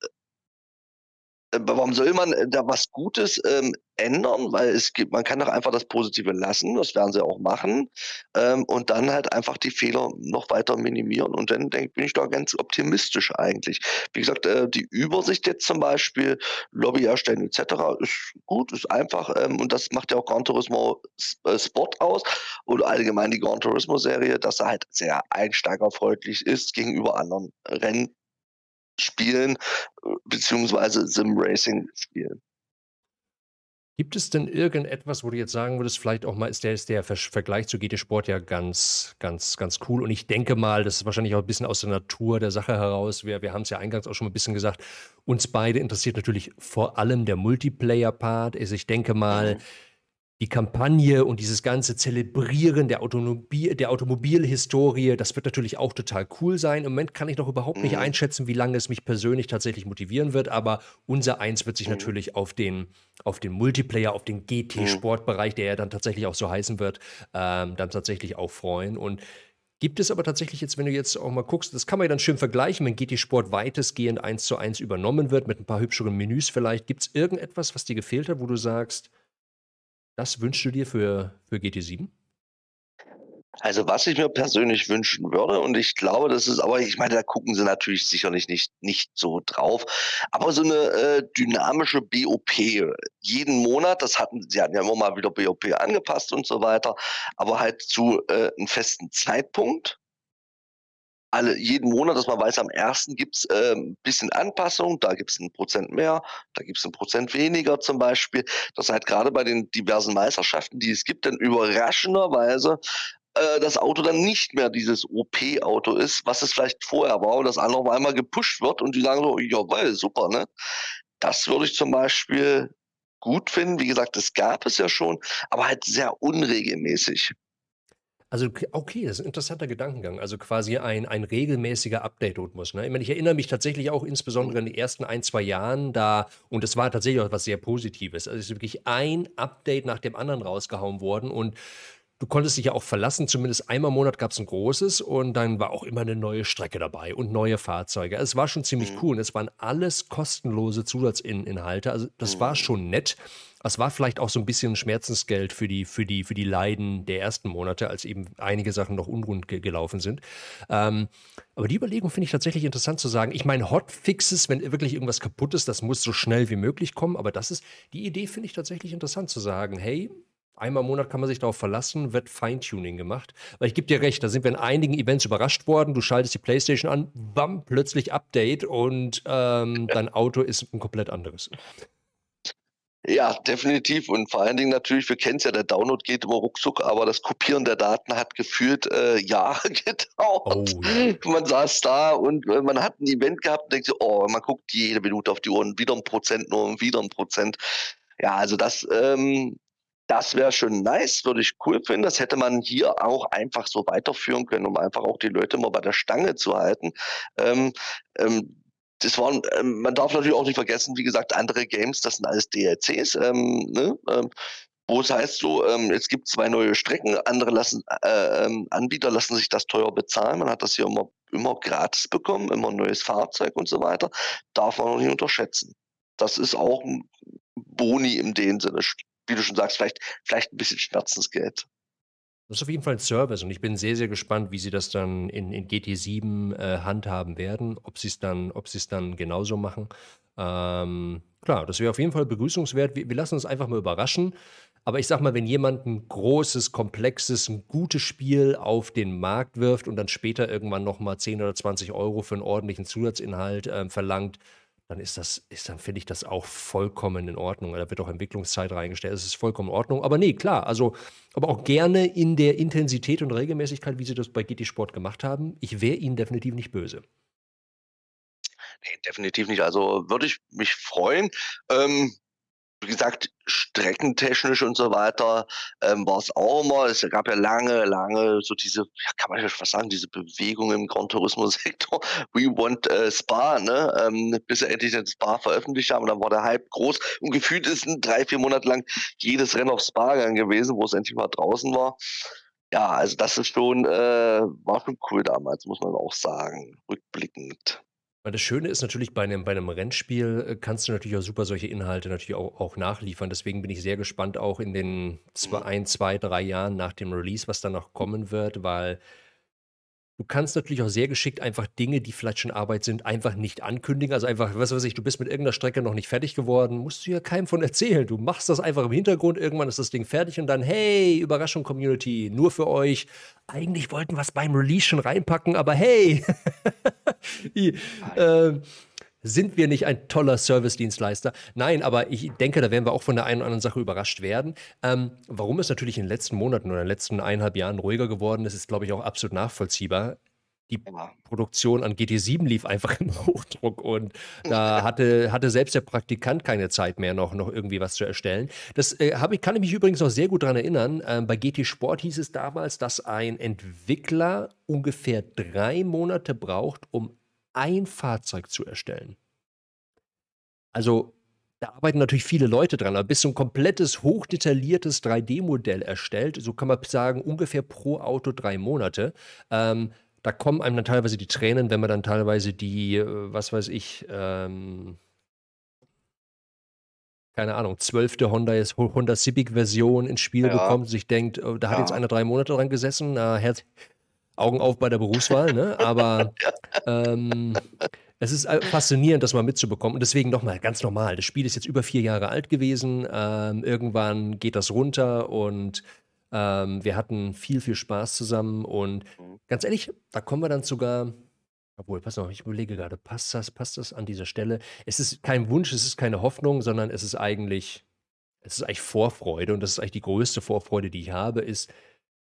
warum soll man äh, da was Gutes ähm, ändern? Weil es gibt, man kann doch einfach das Positive lassen, das werden sie auch machen, ähm, und dann halt einfach die Fehler noch weiter minimieren. Und dann denk, bin ich da ganz optimistisch eigentlich. Wie gesagt, äh, die Übersicht jetzt zum Beispiel, Lobby erstellen etc. ist gut, ist einfach, ähm, und das macht ja auch Gran Turismo äh, Sport aus oder allgemein die Gran Turismo Serie, dass er halt sehr einsteigerfreundlich ist gegenüber anderen Rennen spielen, beziehungsweise Sim-Racing spielen. Gibt es denn irgendetwas, wo du jetzt sagen würdest, vielleicht auch mal ist der, ist der Vergleich zu GT Sport ja ganz, ganz, ganz cool. Und ich denke mal, das ist wahrscheinlich auch ein bisschen aus der Natur der Sache heraus. Wir, wir haben es ja eingangs auch schon mal ein bisschen gesagt. Uns beide interessiert natürlich vor allem der Multiplayer-Part. Also ich denke mal, mhm die Kampagne und dieses ganze Zelebrieren der, Automobil, der Automobilhistorie, das wird natürlich auch total cool sein. Im Moment kann ich noch überhaupt nicht mhm. einschätzen, wie lange es mich persönlich tatsächlich motivieren wird, aber unser Eins wird sich mhm. natürlich auf den, auf den Multiplayer, auf den GT-Sportbereich, der ja dann tatsächlich auch so heißen wird, ähm, dann tatsächlich auch freuen. Und Gibt es aber tatsächlich jetzt, wenn du jetzt auch mal guckst, das kann man ja dann schön vergleichen, wenn GT Sport weitestgehend eins zu eins übernommen wird, mit ein paar hübscheren Menüs vielleicht. Gibt es irgendetwas, was dir gefehlt hat, wo du sagst, das wünschst du dir für, für GT7? Also was ich mir persönlich wünschen würde, und ich glaube, das ist, aber ich meine, da gucken sie natürlich sicherlich nicht, nicht so drauf, aber so eine äh, dynamische BOP jeden Monat, das hatten, sie hatten ja immer mal wieder BOP angepasst und so weiter, aber halt zu äh, einem festen Zeitpunkt, alle jeden Monat, dass man weiß, am ersten gibt es äh, ein bisschen Anpassung, da gibt es ein Prozent mehr, da gibt es ein Prozent weniger zum Beispiel. Das halt gerade bei den diversen Meisterschaften, die es gibt, dann überraschenderweise äh, das Auto dann nicht mehr dieses OP-Auto ist, was es vielleicht vorher war und das andere auf einmal gepusht wird und die sagen so, jawohl, super, ne? Das würde ich zum Beispiel gut finden. Wie gesagt, das gab es ja schon, aber halt sehr unregelmäßig. Also, okay, das ist ein interessanter Gedankengang. Also quasi ein, ein regelmäßiger Update-Rhythmus. Ne? Ich, meine, ich erinnere mich tatsächlich auch insbesondere in den ersten ein, zwei Jahren da, und es war tatsächlich auch etwas sehr Positives. Also es ist wirklich ein Update nach dem anderen rausgehauen worden und du konntest dich ja auch verlassen, zumindest einmal im Monat gab es ein großes und dann war auch immer eine neue Strecke dabei und neue Fahrzeuge. Also es war schon ziemlich mhm. cool und es waren alles kostenlose Zusatzinhalte. Also das mhm. war schon nett. Es war vielleicht auch so ein bisschen Schmerzensgeld für die, für die, für die Leiden der ersten Monate, als eben einige Sachen noch unrund ge gelaufen sind. Ähm, aber die Überlegung finde ich tatsächlich interessant zu sagen. Ich meine, Hotfixes, wenn wirklich irgendwas kaputt ist, das muss so schnell wie möglich kommen. Aber das ist, die Idee finde ich tatsächlich interessant zu sagen. Hey, Einmal im Monat kann man sich darauf verlassen, wird Feintuning gemacht. Weil ich gebe dir recht, da sind wir in einigen Events überrascht worden. Du schaltest die Playstation an, bam, plötzlich Update und ähm, dein Auto ist ein komplett anderes. Ja, definitiv. Und vor allen Dingen natürlich, wir kennen es ja, der Download geht immer ruckzuck, aber das Kopieren der Daten hat gefühlt äh, Jahre gedauert. Oh, ja. Man saß da und äh, man hat ein Event gehabt und denkt so, oh, man guckt jede Minute auf die Uhren, wieder ein Prozent, nur wieder ein Prozent. Ja, also das ähm, das wäre schon nice, würde ich cool finden. Das hätte man hier auch einfach so weiterführen können, um einfach auch die Leute mal bei der Stange zu halten. Ähm, ähm, das waren, ähm, man darf natürlich auch nicht vergessen, wie gesagt, andere Games, das sind alles DLCs, ähm, ne? Ähm, wo es heißt so, ähm, es gibt zwei neue Strecken, andere lassen, äh, ähm, Anbieter lassen sich das teuer bezahlen. Man hat das hier immer, immer gratis bekommen, immer ein neues Fahrzeug und so weiter. Darf man noch nicht unterschätzen. Das ist auch ein Boni in dem Sinne wie du schon sagst, vielleicht, vielleicht ein bisschen Schmerzensgeld. Das ist auf jeden Fall ein Service und ich bin sehr, sehr gespannt, wie sie das dann in, in GT7 äh, handhaben werden, ob sie es dann, es dann genauso machen. Ähm, klar, das wäre auf jeden Fall begrüßungswert. Wir, wir, lassen uns einfach mal überraschen. Aber ich sag mal, wenn jemand ein großes, komplexes, ein gutes Spiel auf den Markt wirft und dann später irgendwann nochmal 10 oder 20 Euro für einen ordentlichen Zusatzinhalt äh, verlangt, dann ist das, ist dann finde ich das auch vollkommen in Ordnung. Da wird auch Entwicklungszeit reingestellt. Das ist vollkommen in Ordnung. Aber nee, klar, also, aber auch gerne in der Intensität und Regelmäßigkeit, wie sie das bei GT Sport gemacht haben. Ich wäre ihnen definitiv nicht böse. Nee, definitiv nicht. Also würde ich mich freuen. Ähm, wie gesagt, streckentechnisch und so weiter ähm, war es auch immer. Es gab ja lange, lange so diese, ja, kann man ja fast sagen, diese Bewegung im Grand Tourismus-Sektor. We want äh, Spa, ne? Ähm, bis sie endlich den Spa veröffentlicht haben. Dann war der Hype groß. Und gefühlt ist ein drei, vier Monate lang jedes Rennen auf Spa gegangen gewesen, wo es endlich mal draußen war. Ja, also das ist schon, äh, war schon cool damals, muss man auch sagen, rückblickend. Weil das Schöne ist natürlich, bei einem, bei einem Rennspiel äh, kannst du natürlich auch super solche Inhalte natürlich auch, auch nachliefern. Deswegen bin ich sehr gespannt auch in den zwei, ein, zwei, drei Jahren nach dem Release, was dann noch kommen wird, weil Du kannst natürlich auch sehr geschickt einfach Dinge, die vielleicht schon Arbeit sind, einfach nicht ankündigen. Also einfach, was weiß ich, du bist mit irgendeiner Strecke noch nicht fertig geworden, musst du ja keinem von erzählen. Du machst das einfach im Hintergrund, irgendwann ist das Ding fertig und dann, hey, Überraschung Community, nur für euch. Eigentlich wollten wir es beim Release schon reinpacken, aber hey. äh, sind wir nicht ein toller Service-Dienstleister? Nein, aber ich denke, da werden wir auch von der einen oder anderen Sache überrascht werden. Ähm, warum es natürlich in den letzten Monaten oder in den letzten eineinhalb Jahren ruhiger geworden ist, ist, glaube ich, auch absolut nachvollziehbar. Die Produktion an GT7 lief einfach im Hochdruck und da hatte, hatte selbst der Praktikant keine Zeit mehr, noch, noch irgendwie was zu erstellen. Das äh, ich, kann ich mich übrigens noch sehr gut daran erinnern. Ähm, bei GT Sport hieß es damals, dass ein Entwickler ungefähr drei Monate braucht, um ein Fahrzeug zu erstellen. Also da arbeiten natürlich viele Leute dran, aber bis so ein komplettes, hochdetailliertes 3D-Modell erstellt, so kann man sagen, ungefähr pro Auto drei Monate. Ähm, da kommen einem dann teilweise die Tränen, wenn man dann teilweise die, äh, was weiß ich, ähm, keine Ahnung, zwölfte Honda, Honda Civic-Version ins Spiel ja. bekommt und sich denkt, oh, da hat ja. jetzt einer drei Monate dran gesessen, na, Herz, Augen auf bei der Berufswahl, ne? Aber ähm, es ist äh, faszinierend, das mal mitzubekommen. Und deswegen nochmal ganz normal. Das Spiel ist jetzt über vier Jahre alt gewesen. Ähm, irgendwann geht das runter und ähm, wir hatten viel, viel Spaß zusammen. Und mhm. ganz ehrlich, da kommen wir dann sogar. Obwohl, pass auf, ich überlege gerade, passt das, passt das an dieser Stelle? Es ist kein Wunsch, es ist keine Hoffnung, sondern es ist eigentlich, es ist eigentlich Vorfreude und das ist eigentlich die größte Vorfreude, die ich habe, ist,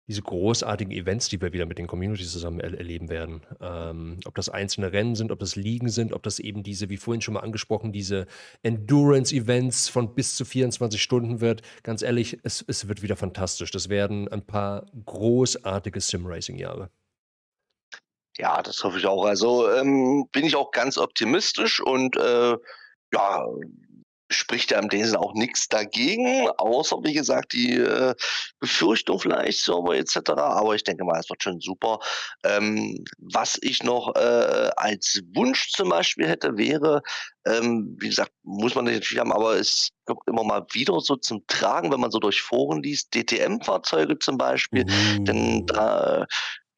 diese großartigen Events, die wir wieder mit den Communities zusammen er erleben werden. Ähm, ob das einzelne Rennen sind, ob das Ligen sind, ob das eben diese, wie vorhin schon mal angesprochen, diese Endurance-Events von bis zu 24 Stunden wird. Ganz ehrlich, es, es wird wieder fantastisch. Das werden ein paar großartige Sim-Racing-Jahre. Ja, das hoffe ich auch. Also ähm, bin ich auch ganz optimistisch und äh, ja, spricht ja im Wesen auch nichts dagegen, außer wie gesagt die äh, Befürchtung vielleicht Server etc. Aber ich denke mal, es wird schon super. Ähm, was ich noch äh, als Wunsch zum Beispiel hätte, wäre, ähm, wie gesagt, muss man nicht viel haben, aber es kommt immer mal wieder so zum Tragen, wenn man so durch Foren liest, DTM-Fahrzeuge zum Beispiel, mhm. denn da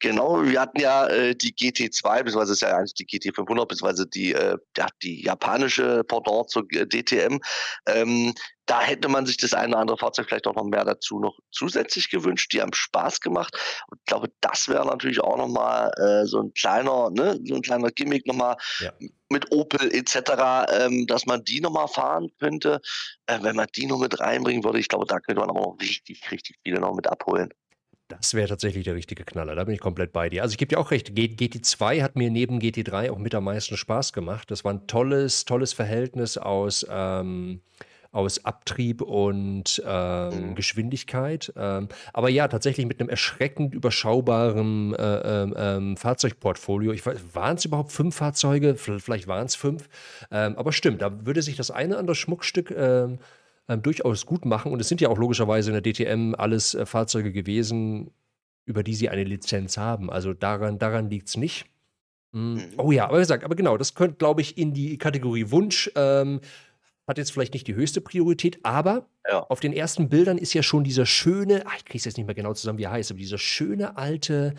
Genau, wir hatten ja äh, die GT2, beziehungsweise ist ja eigentlich die GT500, beziehungsweise die, äh, die japanische Pendant zur DTM. Ähm, da hätte man sich das eine oder andere Fahrzeug vielleicht auch noch mehr dazu noch zusätzlich gewünscht. Die haben Spaß gemacht. Und ich glaube, das wäre natürlich auch nochmal äh, so ein kleiner, ne, so ein kleiner Gimmick nochmal ja. mit Opel etc., ähm, dass man die nochmal fahren könnte. Äh, wenn man die noch mit reinbringen würde, ich glaube, da könnte man auch noch richtig, richtig viele noch mit abholen. Das wäre tatsächlich der richtige Knaller. Da bin ich komplett bei dir. Also ich gebe dir auch recht. GT2 hat mir neben GT3 auch mit am meisten Spaß gemacht. Das war ein tolles, tolles Verhältnis aus ähm, aus Abtrieb und ähm, mhm. Geschwindigkeit. Ähm, aber ja, tatsächlich mit einem erschreckend überschaubaren äh, ähm, ähm Fahrzeugportfolio. waren es überhaupt fünf Fahrzeuge? Vielleicht waren es fünf. Ähm, aber stimmt, da würde sich das eine oder andere Schmuckstück ähm, durchaus gut machen. Und es sind ja auch logischerweise in der DTM alles äh, Fahrzeuge gewesen, über die sie eine Lizenz haben. Also daran, daran liegt es nicht. Mhm. Oh ja, aber wie gesagt, aber genau, das könnte, glaube ich, in die Kategorie Wunsch ähm, hat jetzt vielleicht nicht die höchste Priorität, aber ja. auf den ersten Bildern ist ja schon dieser schöne, ach, ich kriege es jetzt nicht mehr genau zusammen, wie er heißt, aber dieser schöne alte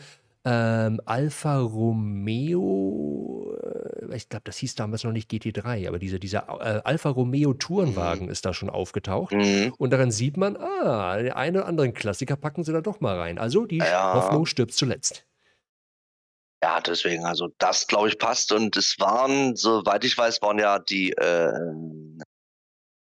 ähm, Alfa Romeo, äh, ich glaube, das hieß damals noch nicht GT3, aber dieser, dieser äh, Alfa Romeo Tourenwagen mhm. ist da schon aufgetaucht. Mhm. Und daran sieht man, ah, den einen oder anderen Klassiker packen sie da doch mal rein. Also die ja. Hoffnung stirbt zuletzt. Ja, deswegen, also das glaube ich passt. Und es waren, soweit ich weiß, waren ja die äh,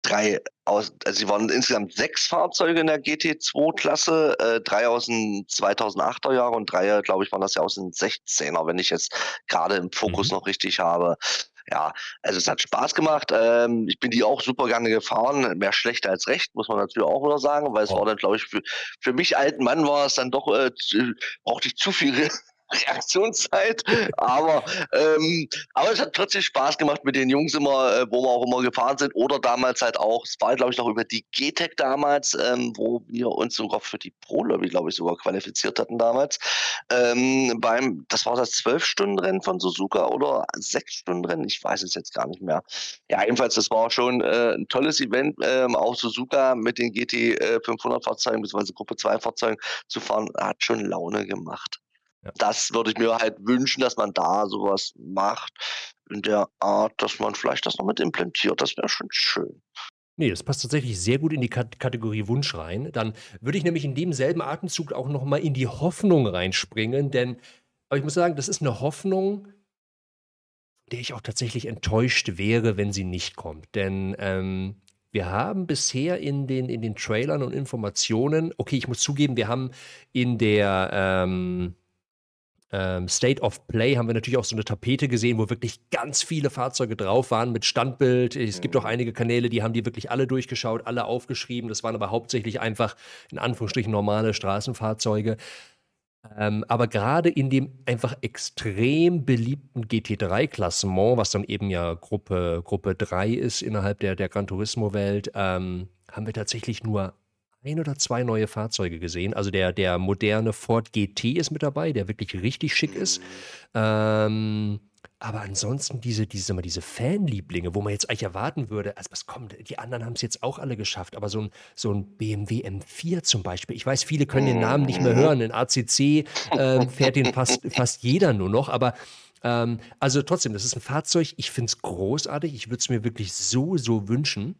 drei aus, also sie waren insgesamt sechs Fahrzeuge in der GT2-Klasse, äh, drei aus den 2008er Jahren und drei, glaube ich, waren das ja aus den 16er, wenn ich jetzt gerade im Fokus mhm. noch richtig habe. Ja, also es hat Spaß gemacht. Ähm, ich bin die auch super gerne gefahren. Mehr schlecht als recht, muss man natürlich auch wieder sagen, weil es oh. war dann, glaube ich, für, für mich alten Mann war es dann doch, äh, brauchte ich zu viel Reaktionszeit. Aber, ähm, aber es hat trotzdem Spaß gemacht mit den Jungs immer, äh, wo wir auch immer gefahren sind. Oder damals halt auch, es war glaube ich noch über die GTEC damals, ähm, wo wir uns sogar für die Pro-Lobby, glaube ich, sogar qualifiziert hatten damals. Ähm, beim, das war das Zwölf-Stunden-Rennen von Suzuka oder Sechs-Stunden-Rennen, ich weiß es jetzt gar nicht mehr. Ja, jedenfalls, das war schon äh, ein tolles Event, ähm, auch Suzuka mit den GT 500 äh, Fahrzeugen bzw. Gruppe 2 Fahrzeugen zu fahren, hat schon Laune gemacht. Ja. Das würde ich mir halt wünschen, dass man da sowas macht in der Art, dass man vielleicht das noch mit implementiert. Das wäre schon schön. Nee, das passt tatsächlich sehr gut in die Kategorie Wunsch rein. Dann würde ich nämlich in demselben Atemzug auch noch mal in die Hoffnung reinspringen, denn aber ich muss sagen, das ist eine Hoffnung, der ich auch tatsächlich enttäuscht wäre, wenn sie nicht kommt. Denn ähm, wir haben bisher in den, in den Trailern und Informationen, okay, ich muss zugeben, wir haben in der ähm, ähm, State of Play haben wir natürlich auch so eine Tapete gesehen, wo wirklich ganz viele Fahrzeuge drauf waren mit Standbild. Es gibt auch mhm. einige Kanäle, die haben die wirklich alle durchgeschaut, alle aufgeschrieben. Das waren aber hauptsächlich einfach in Anführungsstrichen normale Straßenfahrzeuge. Ähm, aber gerade in dem einfach extrem beliebten GT3-Klassement, was dann eben ja Gruppe, Gruppe 3 ist innerhalb der, der Gran Turismo-Welt, ähm, haben wir tatsächlich nur ein oder zwei neue Fahrzeuge gesehen. Also der, der moderne Ford GT ist mit dabei, der wirklich richtig schick ist. Ähm, aber ansonsten diese, diese, diese Fanlieblinge, wo man jetzt eigentlich erwarten würde, also was kommt, die anderen haben es jetzt auch alle geschafft, aber so ein, so ein BMW M4 zum Beispiel, ich weiß, viele können den Namen nicht mehr hören, in ACC äh, fährt den fast, fast jeder nur noch, aber ähm, also trotzdem, das ist ein Fahrzeug, ich finde es großartig, ich würde es mir wirklich so, so wünschen.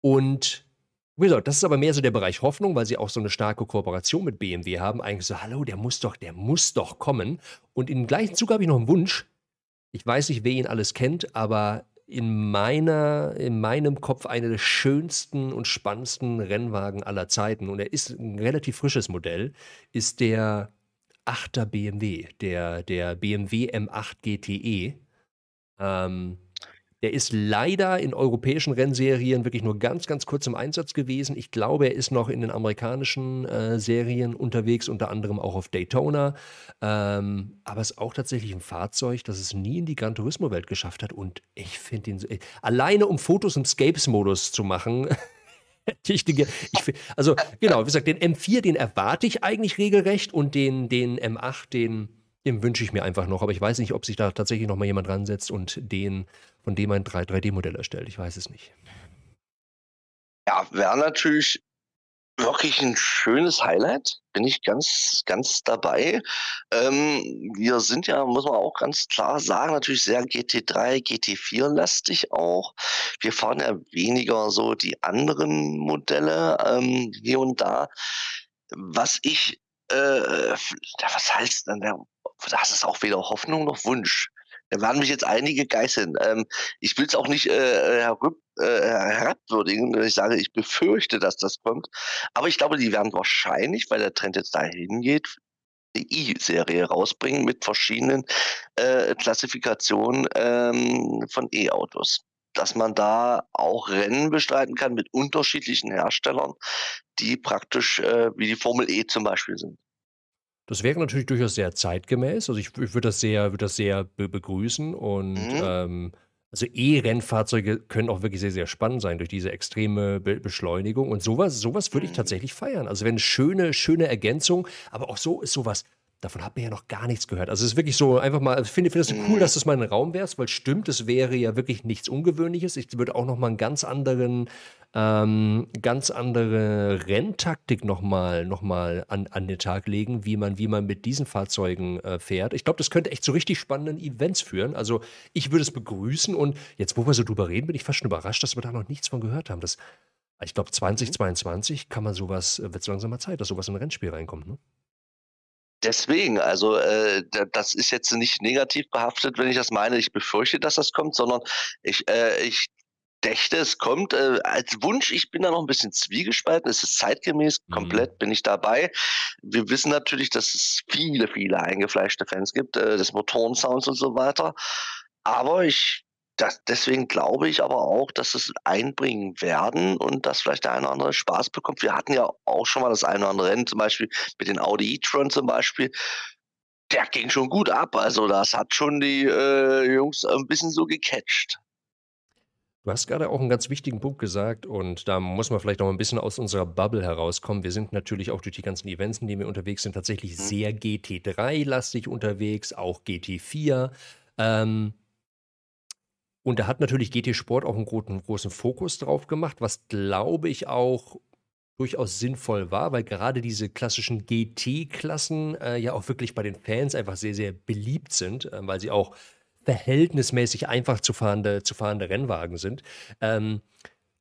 Und wie gesagt, das ist aber mehr so der Bereich Hoffnung, weil sie auch so eine starke Kooperation mit BMW haben. Eigentlich so, hallo, der muss doch, der muss doch kommen. Und im gleichen Zug habe ich noch einen Wunsch. Ich weiß nicht, wer ihn alles kennt, aber in meiner, in meinem Kopf einer der schönsten und spannendsten Rennwagen aller Zeiten. Und er ist ein relativ frisches Modell, ist der 8er BMW, der, der BMW M8 GTE. Ähm, der ist leider in europäischen Rennserien wirklich nur ganz, ganz kurz im Einsatz gewesen. Ich glaube, er ist noch in den amerikanischen äh, Serien unterwegs, unter anderem auch auf Daytona. Ähm, aber es ist auch tatsächlich ein Fahrzeug, das es nie in die Gran Turismo-Welt geschafft hat. Und ich finde ihn so, äh, alleine um Fotos im Scapes-Modus zu machen. ich ich, also genau, wie gesagt, den M4, den erwarte ich eigentlich regelrecht und den, den M8, den den wünsche ich mir einfach noch, aber ich weiß nicht, ob sich da tatsächlich noch mal jemand dran setzt und den, von dem ein 3D-Modell erstellt. Ich weiß es nicht. Ja, wäre natürlich wirklich ein schönes Highlight. Bin ich ganz, ganz dabei. Ähm, wir sind ja, muss man auch ganz klar sagen, natürlich sehr GT3, GT4-lastig auch. Wir fahren ja weniger so die anderen Modelle ähm, hier und da. Was ich, äh, was heißt denn, das ist auch weder Hoffnung noch Wunsch. Da werden mich jetzt einige geißeln. Ähm, ich will es auch nicht äh, herab, äh, herabwürdigen, wenn ich sage, ich befürchte, dass das kommt. Aber ich glaube, die werden wahrscheinlich, weil der Trend jetzt dahin geht, die E-Serie rausbringen mit verschiedenen äh, Klassifikationen ähm, von E-Autos. Dass man da auch Rennen bestreiten kann mit unterschiedlichen Herstellern, die praktisch äh, wie die Formel E zum Beispiel sind. Das wäre natürlich durchaus sehr zeitgemäß. Also ich, ich würde das sehr, würde das sehr be begrüßen und mhm. ähm, also E-Rennfahrzeuge können auch wirklich sehr, sehr spannend sein durch diese extreme Be Beschleunigung und sowas, sowas würde ich mhm. tatsächlich feiern. Also wenn schöne, schöne Ergänzung, aber auch so ist sowas Davon hat man ja noch gar nichts gehört. Also es ist wirklich so einfach mal, ich finde, es cool, dass das mal ein Raum wäre, weil stimmt, es wäre ja wirklich nichts Ungewöhnliches. Ich würde auch noch mal einen ganz anderen, ähm, ganz andere Renntaktik noch mal, noch mal an, an den Tag legen, wie man, wie man mit diesen Fahrzeugen äh, fährt. Ich glaube, das könnte echt zu richtig spannenden Events führen. Also ich würde es begrüßen und jetzt, wo wir so drüber reden, bin ich fast schon überrascht, dass wir da noch nichts von gehört haben. Das, ich glaube, 2022 kann man sowas, äh, wird es langsam mal Zeit, dass sowas in ein Rennspiel reinkommt. Ne? Deswegen, also äh, das ist jetzt nicht negativ behaftet, wenn ich das meine. Ich befürchte, dass das kommt, sondern ich, äh, ich dächte, es kommt äh, als Wunsch. Ich bin da noch ein bisschen zwiegespalten. Es ist zeitgemäß, mhm. komplett bin ich dabei. Wir wissen natürlich, dass es viele, viele eingefleischte Fans gibt, äh, des Motorensounds und so weiter. Aber ich das, deswegen glaube ich aber auch, dass es einbringen werden und dass vielleicht der eine oder andere Spaß bekommt. Wir hatten ja auch schon mal das eine oder andere Rennen, zum Beispiel mit den Audi e-tron zum Beispiel. Der ging schon gut ab. Also das hat schon die äh, Jungs ein bisschen so gecatcht. Du hast gerade auch einen ganz wichtigen Punkt gesagt und da muss man vielleicht noch ein bisschen aus unserer Bubble herauskommen. Wir sind natürlich auch durch die ganzen Events, in denen wir unterwegs sind, tatsächlich mhm. sehr GT3-lastig unterwegs, auch GT4. Ähm, und da hat natürlich GT Sport auch einen großen, großen Fokus drauf gemacht, was glaube ich auch durchaus sinnvoll war, weil gerade diese klassischen GT-Klassen äh, ja auch wirklich bei den Fans einfach sehr, sehr beliebt sind, äh, weil sie auch verhältnismäßig einfach zu fahrende, zu fahrende Rennwagen sind. Ähm,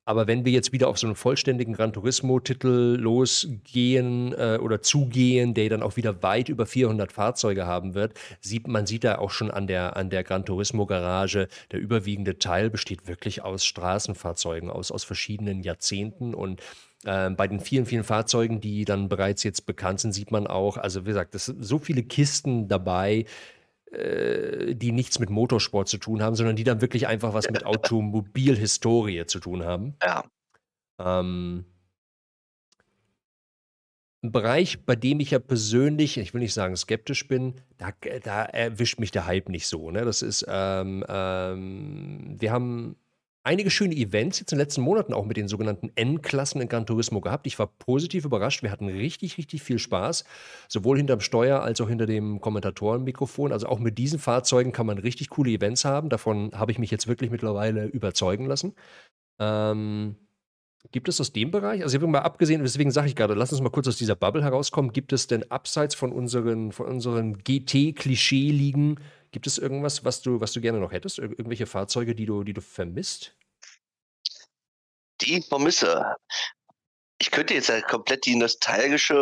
aber wenn wir jetzt wieder auf so einen vollständigen Gran Turismo-Titel losgehen äh, oder zugehen, der dann auch wieder weit über 400 Fahrzeuge haben wird, sieht man sieht da auch schon an der, an der Gran Turismo-Garage, der überwiegende Teil besteht wirklich aus Straßenfahrzeugen, aus, aus verschiedenen Jahrzehnten. Und äh, bei den vielen, vielen Fahrzeugen, die dann bereits jetzt bekannt sind, sieht man auch, also wie gesagt, es sind so viele Kisten dabei, äh, die nichts mit Motorsport zu tun haben, sondern die dann wirklich einfach was mit Automobilhistorie zu tun haben. Ja. Ähm, ein Bereich, bei dem ich ja persönlich, ich will nicht sagen skeptisch bin, da, da erwischt mich der Hype nicht so. Ne? Das ist, ähm, ähm, wir haben einige schöne Events jetzt in den letzten Monaten auch mit den sogenannten N-Klassen in Gran Turismo gehabt. Ich war positiv überrascht. Wir hatten richtig, richtig viel Spaß. Sowohl hinterm Steuer als auch hinter dem Kommentatorenmikrofon. Also auch mit diesen Fahrzeugen kann man richtig coole Events haben. Davon habe ich mich jetzt wirklich mittlerweile überzeugen lassen. Ähm, gibt es aus dem Bereich, also ich habe mal abgesehen, deswegen sage ich gerade, lass uns mal kurz aus dieser Bubble herauskommen. Gibt es denn abseits von unseren, von unseren GT-Klischee-Ligen Gibt es irgendwas, was du, was du gerne noch hättest? Ir irgendwelche Fahrzeuge, die du, die du vermisst? Die ich vermisse. Ich könnte jetzt ja komplett die nostalgische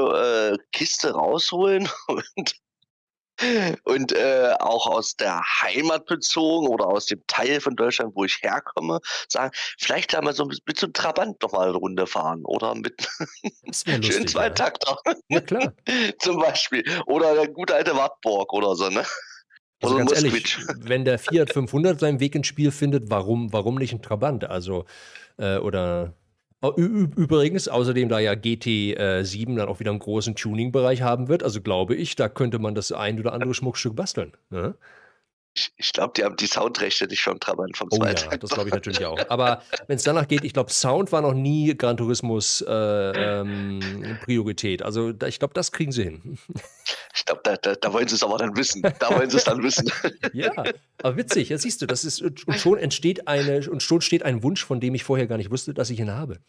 äh, Kiste rausholen und, und äh, auch aus der Heimat bezogen oder aus dem Teil von Deutschland, wo ich herkomme, sagen, vielleicht da mal so mit so einem Trabant noch mal eine Runde fahren oder mit schönen Zweitakter. Ja, klar. Zum Beispiel. Oder der gute alte Wartburg oder so, ne? Also ganz ehrlich, wenn der Fiat 500 seinen Weg ins Spiel findet, warum, warum nicht ein Trabant? Also, äh, oder oh, Übrigens, außerdem, da ja GT7 äh, dann auch wieder einen großen Tuning-Bereich haben wird, also glaube ich, da könnte man das ein oder andere Schmuckstück basteln. Ne? Ich, ich glaube, die haben die Soundrechte nicht vom Trabant vom oh, Ja, das glaube ich natürlich auch. Aber wenn es danach geht, ich glaube, Sound war noch nie Gran Turismus äh, ähm, Priorität. Also da, ich glaube, das kriegen sie hin. Ich glaube, da, da, da, wollen sie es aber dann wissen. Da wollen sie es dann wissen. ja, aber witzig, ja, siehst du, das ist und schon entsteht eine und schon steht ein Wunsch, von dem ich vorher gar nicht wusste, dass ich ihn habe.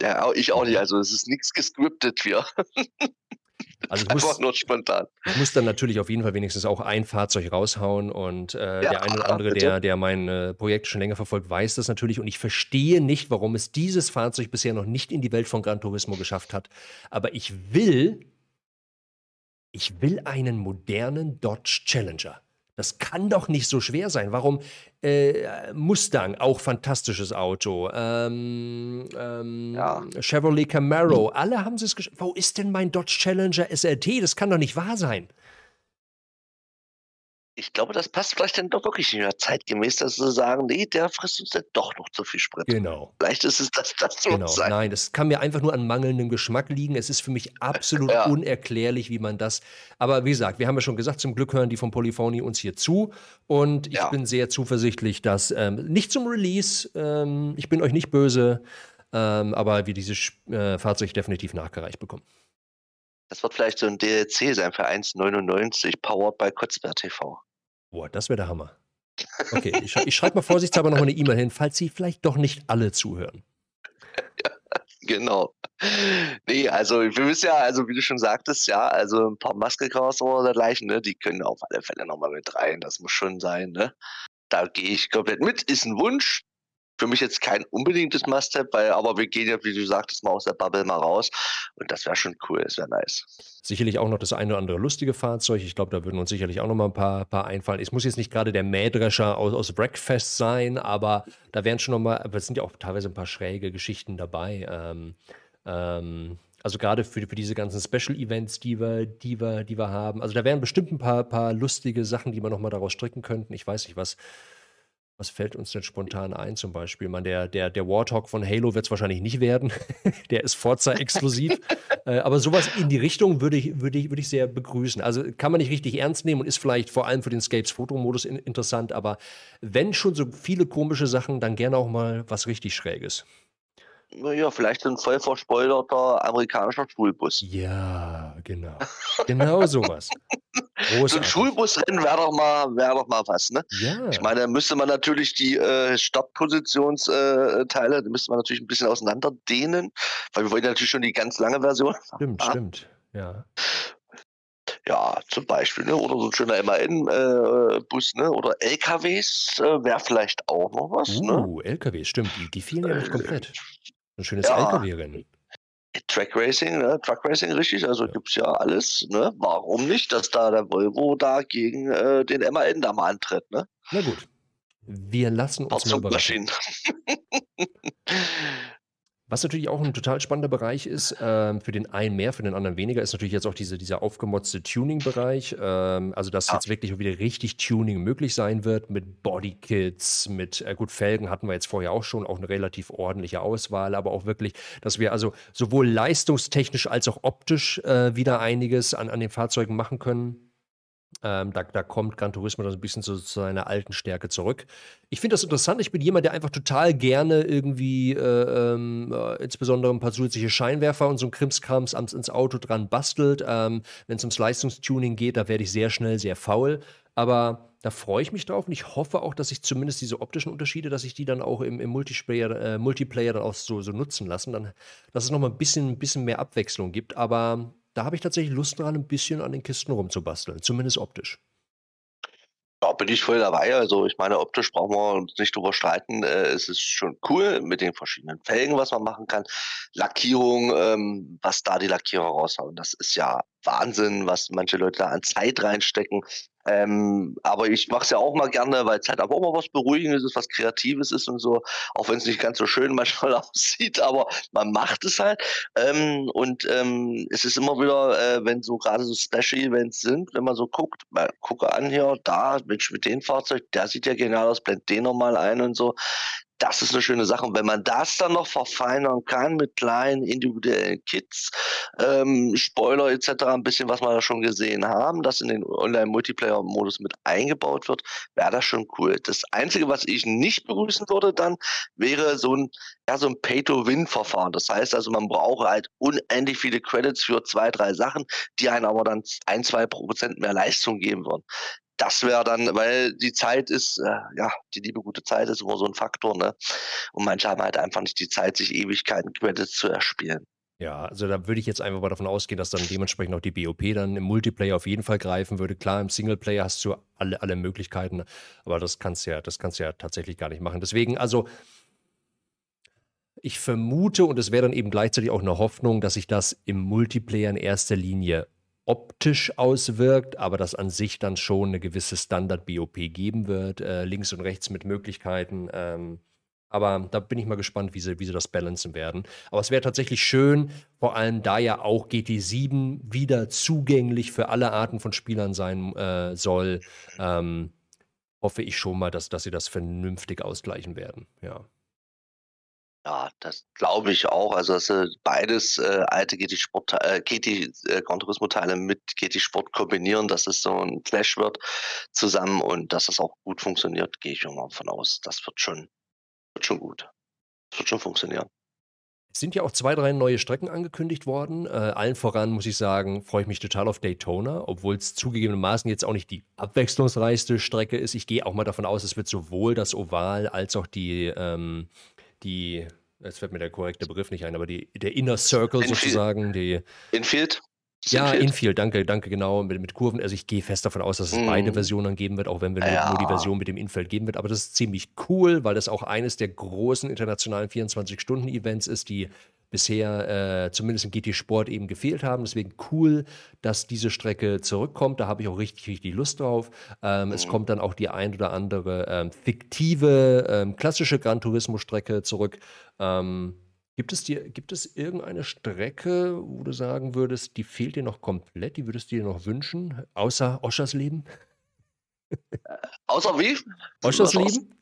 Ja, ich auch nicht. Also es ist nichts gescriptet hier. Also ich muss, nur spontan. Ich muss dann natürlich auf jeden Fall wenigstens auch ein Fahrzeug raushauen und äh, ja, der eine oder andere, der, der mein äh, Projekt schon länger verfolgt, weiß das natürlich und ich verstehe nicht, warum es dieses Fahrzeug bisher noch nicht in die Welt von Gran Turismo geschafft hat. Aber ich will, ich will einen modernen Dodge Challenger. Das kann doch nicht so schwer sein. Warum äh, Mustang, auch fantastisches Auto, ähm, ähm, ja. Chevrolet Camaro, alle haben es geschafft. Wo ist denn mein Dodge Challenger SRT? Das kann doch nicht wahr sein ich glaube, das passt vielleicht dann doch wirklich nicht mehr zeitgemäß, dass sie sagen, nee, der frisst uns dann doch noch zu viel Sprit. Genau. Vielleicht ist es das, das so genau. sein. Nein, das kann mir einfach nur an mangelndem Geschmack liegen. Es ist für mich absolut ja. unerklärlich, wie man das. Aber wie gesagt, wir haben ja schon gesagt, zum Glück hören die von Polyphony uns hier zu. Und ich ja. bin sehr zuversichtlich, dass ähm, nicht zum Release, ähm, ich bin euch nicht böse, ähm, aber wir dieses äh, Fahrzeug definitiv nachgereicht bekommen. Das wird vielleicht so ein DLC sein für 1,99 powered by Kotzbär TV. Boah, das wäre der Hammer. Okay, ich, ich schreibe mal vorsichtshalber noch eine E-Mail hin, falls Sie vielleicht doch nicht alle zuhören. Ja, genau. Nee, also wir wissen ja, also wie du schon sagtest, ja, also ein paar Muskelcars oder dergleichen, ne, die können auf alle Fälle nochmal mit rein. Das muss schon sein, ne? Da gehe ich komplett mit. Ist ein Wunsch, für mich jetzt kein unbedingtes Must-Have, aber wir gehen ja, wie du sagtest, mal aus der Bubble mal raus. Und das wäre schon cool, das wäre nice. Sicherlich auch noch das eine oder andere lustige Fahrzeug. Ich glaube, da würden uns sicherlich auch noch mal ein paar, paar einfallen. Es muss jetzt nicht gerade der Mähdrescher aus, aus Breakfast sein, aber da wären schon noch mal, es sind ja auch teilweise ein paar schräge Geschichten dabei. Ähm, ähm, also gerade für, für diese ganzen Special-Events, die wir, die, wir, die wir haben. Also da wären bestimmt ein paar, paar lustige Sachen, die wir noch mal daraus stricken könnten. Ich weiß nicht, was was fällt uns denn spontan ein zum Beispiel? Man, der, der, der Warthog von Halo wird es wahrscheinlich nicht werden. der ist Forza-exklusiv. äh, aber sowas in die Richtung würde ich, würde, ich, würde ich sehr begrüßen. Also kann man nicht richtig ernst nehmen und ist vielleicht vor allem für den Scapes-Fotomodus in, interessant. Aber wenn schon so viele komische Sachen, dann gerne auch mal was richtig Schräges. Naja, vielleicht ein voll verspoilerter amerikanischer Schulbus. Ja, genau. Genau sowas. Großartig. So ein Schulbusrennen wäre doch, mal, wär doch mal was, ne? Ja. Ich meine, da müsste man natürlich die äh, Startpositionsteile, äh, müsste man natürlich ein bisschen auseinander dehnen, weil wir wollen natürlich schon die ganz lange Version. Stimmt, ah. stimmt, ja. Ja, zum Beispiel, ne? Oder so ein schöner MAN-Bus, äh, ne? Oder LKWs äh, wäre vielleicht auch noch was. Ne? Uh, ne? LKWs, stimmt. Die, die fehlen ja nicht äh, komplett. Ein schönes ja. LKW-Rennen. Track Racing, ne? Truck Racing, richtig, also ja. es ja alles, ne? Warum nicht, dass da der Volvo da gegen äh, den MAN da mal antritt, ne? Na gut. Wir lassen uns mal überraschen. Was natürlich auch ein total spannender Bereich ist, ähm, für den einen mehr, für den anderen weniger, ist natürlich jetzt auch diese, dieser aufgemotzte Tuning-Bereich. Ähm, also, dass ja. jetzt wirklich wieder richtig Tuning möglich sein wird mit Bodykits, mit, äh, gut, Felgen hatten wir jetzt vorher auch schon, auch eine relativ ordentliche Auswahl, aber auch wirklich, dass wir also sowohl leistungstechnisch als auch optisch äh, wieder einiges an, an den Fahrzeugen machen können. Ähm, da, da, kommt Gran Turismo dann ein bisschen zu, zu seiner alten Stärke zurück. Ich finde das interessant. Ich bin jemand, der einfach total gerne irgendwie, äh, ähm, äh, insbesondere ein paar zusätzliche Scheinwerfer und so ein Krimskrams ins Auto dran bastelt. Ähm, Wenn es ums Leistungstuning geht, da werde ich sehr schnell sehr faul. Aber da freue ich mich drauf und ich hoffe auch, dass ich zumindest diese optischen Unterschiede, dass ich die dann auch im, im Multiplayer, äh, Multiplayer dann auch so, so nutzen lassen. Dann, dass es nochmal ein bisschen, ein bisschen mehr Abwechslung gibt. Aber da habe ich tatsächlich Lust dran, ein bisschen an den Kisten rumzubasteln, zumindest optisch. Ja, bin ich voll dabei. Also ich meine, optisch brauchen wir uns nicht drüber streiten. Äh, es ist schon cool mit den verschiedenen Felgen, was man machen kann. Lackierung, ähm, was da die Lackierer raushauen. Das ist ja Wahnsinn, was manche Leute da an Zeit reinstecken. Ähm, aber ich mache es ja auch mal gerne, weil es halt aber auch mal was Beruhigendes ist, was Kreatives ist und so, auch wenn es nicht ganz so schön manchmal aussieht, aber man macht es halt. Ähm, und ähm, es ist immer wieder, äh, wenn so gerade so Special Events sind, wenn man so guckt, mal gucke an hier, da, Mensch, mit dem Fahrzeug, der sieht ja genial aus, blend den nochmal ein und so das ist eine schöne Sache. Und wenn man das dann noch verfeinern kann mit kleinen individuellen Kits, ähm, Spoiler etc., ein bisschen, was wir da schon gesehen haben, das in den Online-Multiplayer-Modus mit eingebaut wird, wäre das schon cool. Das Einzige, was ich nicht begrüßen würde dann, wäre so ein, ja, so ein Pay-to-Win-Verfahren. Das heißt also, man braucht halt unendlich viele Credits für zwei, drei Sachen, die einen aber dann ein, zwei Prozent mehr Leistung geben würden das wäre dann, weil die Zeit ist, äh, ja, die liebe gute Zeit ist immer so ein Faktor, ne? Und manche haben halt einfach nicht die Zeit, sich Ewigkeiten Credits zu erspielen. Ja, also da würde ich jetzt einfach mal davon ausgehen, dass dann dementsprechend auch die BOP dann im Multiplayer auf jeden Fall greifen würde. Klar, im Singleplayer hast du alle, alle Möglichkeiten, aber das kannst ja, das kannst du ja tatsächlich gar nicht machen. Deswegen, also ich vermute, und es wäre dann eben gleichzeitig auch eine Hoffnung, dass sich das im Multiplayer in erster Linie optisch auswirkt, aber dass an sich dann schon eine gewisse Standard-BOP geben wird, äh, links und rechts mit Möglichkeiten. Ähm, aber da bin ich mal gespannt, wie sie, wie sie das balancen werden. Aber es wäre tatsächlich schön, vor allem da ja auch GT7 wieder zugänglich für alle Arten von Spielern sein äh, soll, ähm, hoffe ich schon mal, dass, dass sie das vernünftig ausgleichen werden. Ja. Ja, das glaube ich auch. Also, dass sie beides äh, alte GT Sport, äh, GT äh, Gran Turismo Teile mit GT Sport kombinieren, dass es so ein Clash wird zusammen und dass das auch gut funktioniert, gehe ich mal von aus. Das wird schon, wird schon gut. Das wird schon funktionieren. Es sind ja auch zwei, drei neue Strecken angekündigt worden. Äh, allen voran muss ich sagen, freue ich mich total auf Daytona, obwohl es zugegebenermaßen jetzt auch nicht die abwechslungsreichste Strecke ist. Ich gehe auch mal davon aus, es wird sowohl das Oval als auch die ähm, die, jetzt fällt mir der korrekte Begriff nicht ein, aber die, der Inner Circle Infield. sozusagen, die. Infield? Ja, Infield? Infield, danke, danke, genau, mit, mit Kurven. Also ich gehe fest davon aus, dass es mm. beide Versionen geben wird, auch wenn wir ja. nur, die Version mit dem Infield geben wird. Aber das ist ziemlich cool, weil das auch eines der großen internationalen 24-Stunden-Events ist, die bisher äh, zumindest im GT Sport eben gefehlt haben. Deswegen cool, dass diese Strecke zurückkommt. Da habe ich auch richtig, richtig Lust drauf. Ähm, mhm. Es kommt dann auch die ein oder andere ähm, fiktive, ähm, klassische Gran Turismo-Strecke zurück. Ähm, gibt, es dir, gibt es irgendeine Strecke, wo du sagen würdest, die fehlt dir noch komplett, die würdest du dir noch wünschen, außer Oschersleben? Äh, außer wie? Oschersleben?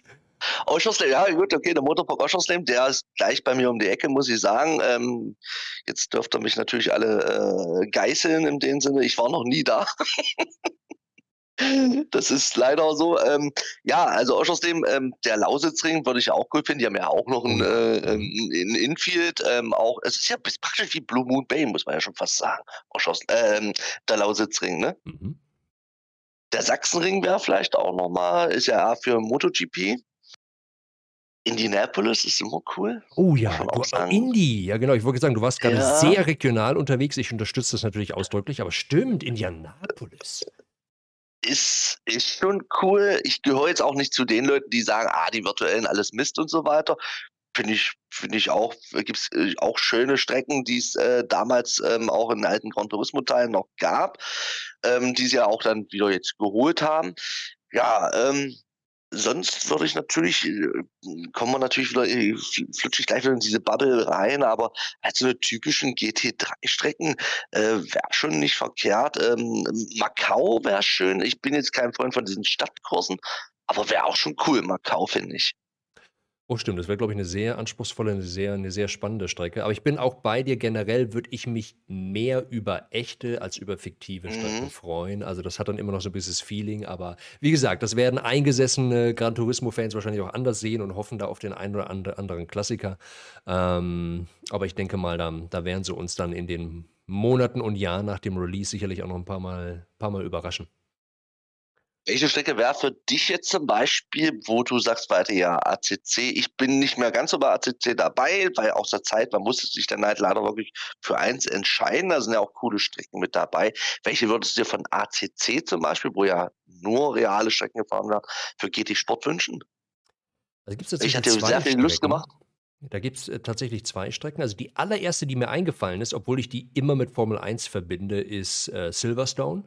Oschersleben, ja gut, okay, der Motorpark Oschersleben, der ist gleich bei mir um die Ecke, muss ich sagen. Ähm, jetzt dürft ihr mich natürlich alle äh, geißeln in dem Sinne, ich war noch nie da. das ist leider so. Ähm, ja, also Oschersleben, ähm, der Lausitzring würde ich auch cool finden. Die haben ja auch noch ein, äh, ein Infield. Ähm, auch, es ist ja praktisch wie Blue Moon Bay, muss man ja schon fast sagen. Oschers, ähm, der Lausitzring, ne? Mhm. Der Sachsenring wäre vielleicht auch nochmal, ist ja für MotoGP. Indianapolis ist immer cool. Oh ja, Indie, ja genau. Ich wollte sagen, du warst gerade ja. sehr regional unterwegs. Ich unterstütze das natürlich ausdrücklich, aber stimmt, Indianapolis. Ist, ist schon cool. Ich gehöre jetzt auch nicht zu den Leuten, die sagen, ah, die virtuellen alles Mist und so weiter. Finde ich, finde ich auch, gibt es äh, auch schöne Strecken, die es äh, damals ähm, auch in alten Gran Turismo-Teilen noch gab, ähm, die sie ja auch dann wieder jetzt geholt haben. Ja, ähm, sonst würde ich natürlich, äh, kommen wir natürlich wieder, äh, flutsche ich gleich wieder in diese Bubble rein, aber halt so eine typischen GT3-Strecken äh, wäre schon nicht verkehrt. Ähm, Macau wäre schön. Ich bin jetzt kein Freund von diesen Stadtkursen, aber wäre auch schon cool, Macau, finde ich. Oh, stimmt. Das wäre, glaube ich, eine sehr anspruchsvolle, eine sehr, eine sehr spannende Strecke. Aber ich bin auch bei dir. Generell würde ich mich mehr über echte als über fiktive mhm. Strecken freuen. Also, das hat dann immer noch so ein bisschen Feeling. Aber wie gesagt, das werden eingesessene Gran Turismo-Fans wahrscheinlich auch anders sehen und hoffen da auf den einen oder anderen Klassiker. Ähm, aber ich denke mal, da, da werden sie uns dann in den Monaten und Jahren nach dem Release sicherlich auch noch ein paar Mal, paar Mal überraschen. Welche Strecke wäre für dich jetzt zum Beispiel, wo du sagst weiter, ja, ACC, ich bin nicht mehr ganz so bei ACC dabei, weil aus der Zeit, man musste sich dann halt leider wirklich für eins entscheiden, da sind ja auch coole Strecken mit dabei. Welche würdest du dir von ACC zum Beispiel, wo ja nur reale Strecken gefahren werden, für GT Sport wünschen? Also ich hatte sehr viel Lust gemacht. Da gibt es äh, tatsächlich zwei Strecken. Also die allererste, die mir eingefallen ist, obwohl ich die immer mit Formel 1 verbinde, ist äh, Silverstone.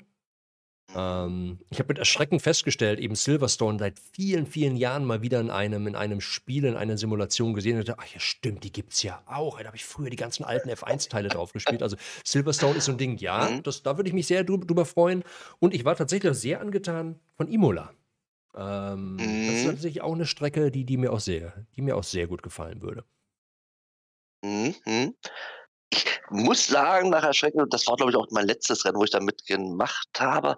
Ähm, ich habe mit Erschrecken festgestellt, eben Silverstone seit vielen, vielen Jahren mal wieder in einem, in einem Spiel, in einer Simulation gesehen und dachte, ach ja, stimmt, die gibt es ja auch. Da habe ich früher die ganzen alten F1-Teile drauf gespielt. Also Silverstone ist so ein Ding, ja, mhm. das, da würde ich mich sehr drüber freuen. Und ich war tatsächlich sehr angetan von Imola. Ähm, mhm. Das ist tatsächlich auch eine Strecke, die, die, mir auch sehr, die mir auch sehr gut gefallen würde. Mhm muss sagen, nach Erschrecken, das war, glaube ich, auch mein letztes Rennen, wo ich da mitgemacht habe.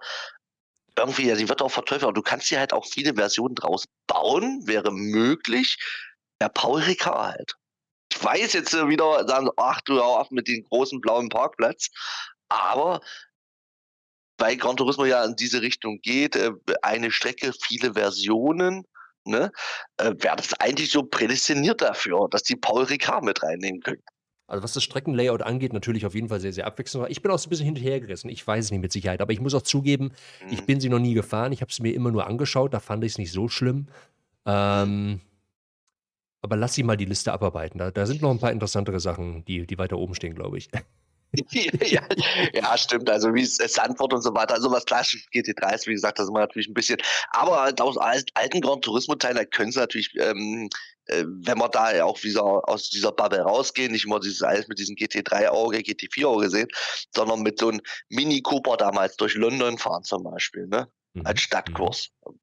Irgendwie, ja, die wird auch verteufelt, aber du kannst dir halt auch viele Versionen draus bauen, wäre möglich. Der Paul Ricard halt. Ich weiß jetzt wieder, sagen, ach du hau auf mit dem großen blauen Parkplatz, aber weil Gran Turismo ja in diese Richtung geht, äh, eine Strecke, viele Versionen, ne, äh, wäre das eigentlich so prädestiniert dafür, dass die Paul Ricard mit reinnehmen können. Also was das Streckenlayout angeht, natürlich auf jeden Fall sehr, sehr abwechslungsreich. Ich bin auch so ein bisschen hinterhergerissen. Ich weiß es nicht mit Sicherheit, aber ich muss auch zugeben, mhm. ich bin sie noch nie gefahren. Ich habe es mir immer nur angeschaut. Da fand ich es nicht so schlimm. Ähm, aber lass sie mal die Liste abarbeiten. Da, da sind noch ein paar interessantere Sachen, die, die weiter oben stehen, glaube ich. ja, ja, stimmt. Also wie es Sandford und so weiter. Also was klassisch GT3 ist, wie gesagt, das ist natürlich ein bisschen. Aber halt aus alten Grand Turismo-Teilen, da können sie natürlich, ähm, äh, wenn wir da auch wieder aus dieser Bubble rausgehen, nicht immer dieses alles mit diesem GT3-Auge, GT4-Auge sehen, sondern mit so einem Mini Cooper damals durch London fahren zum Beispiel, ne? Mhm. Als Stadtkurs. Mhm.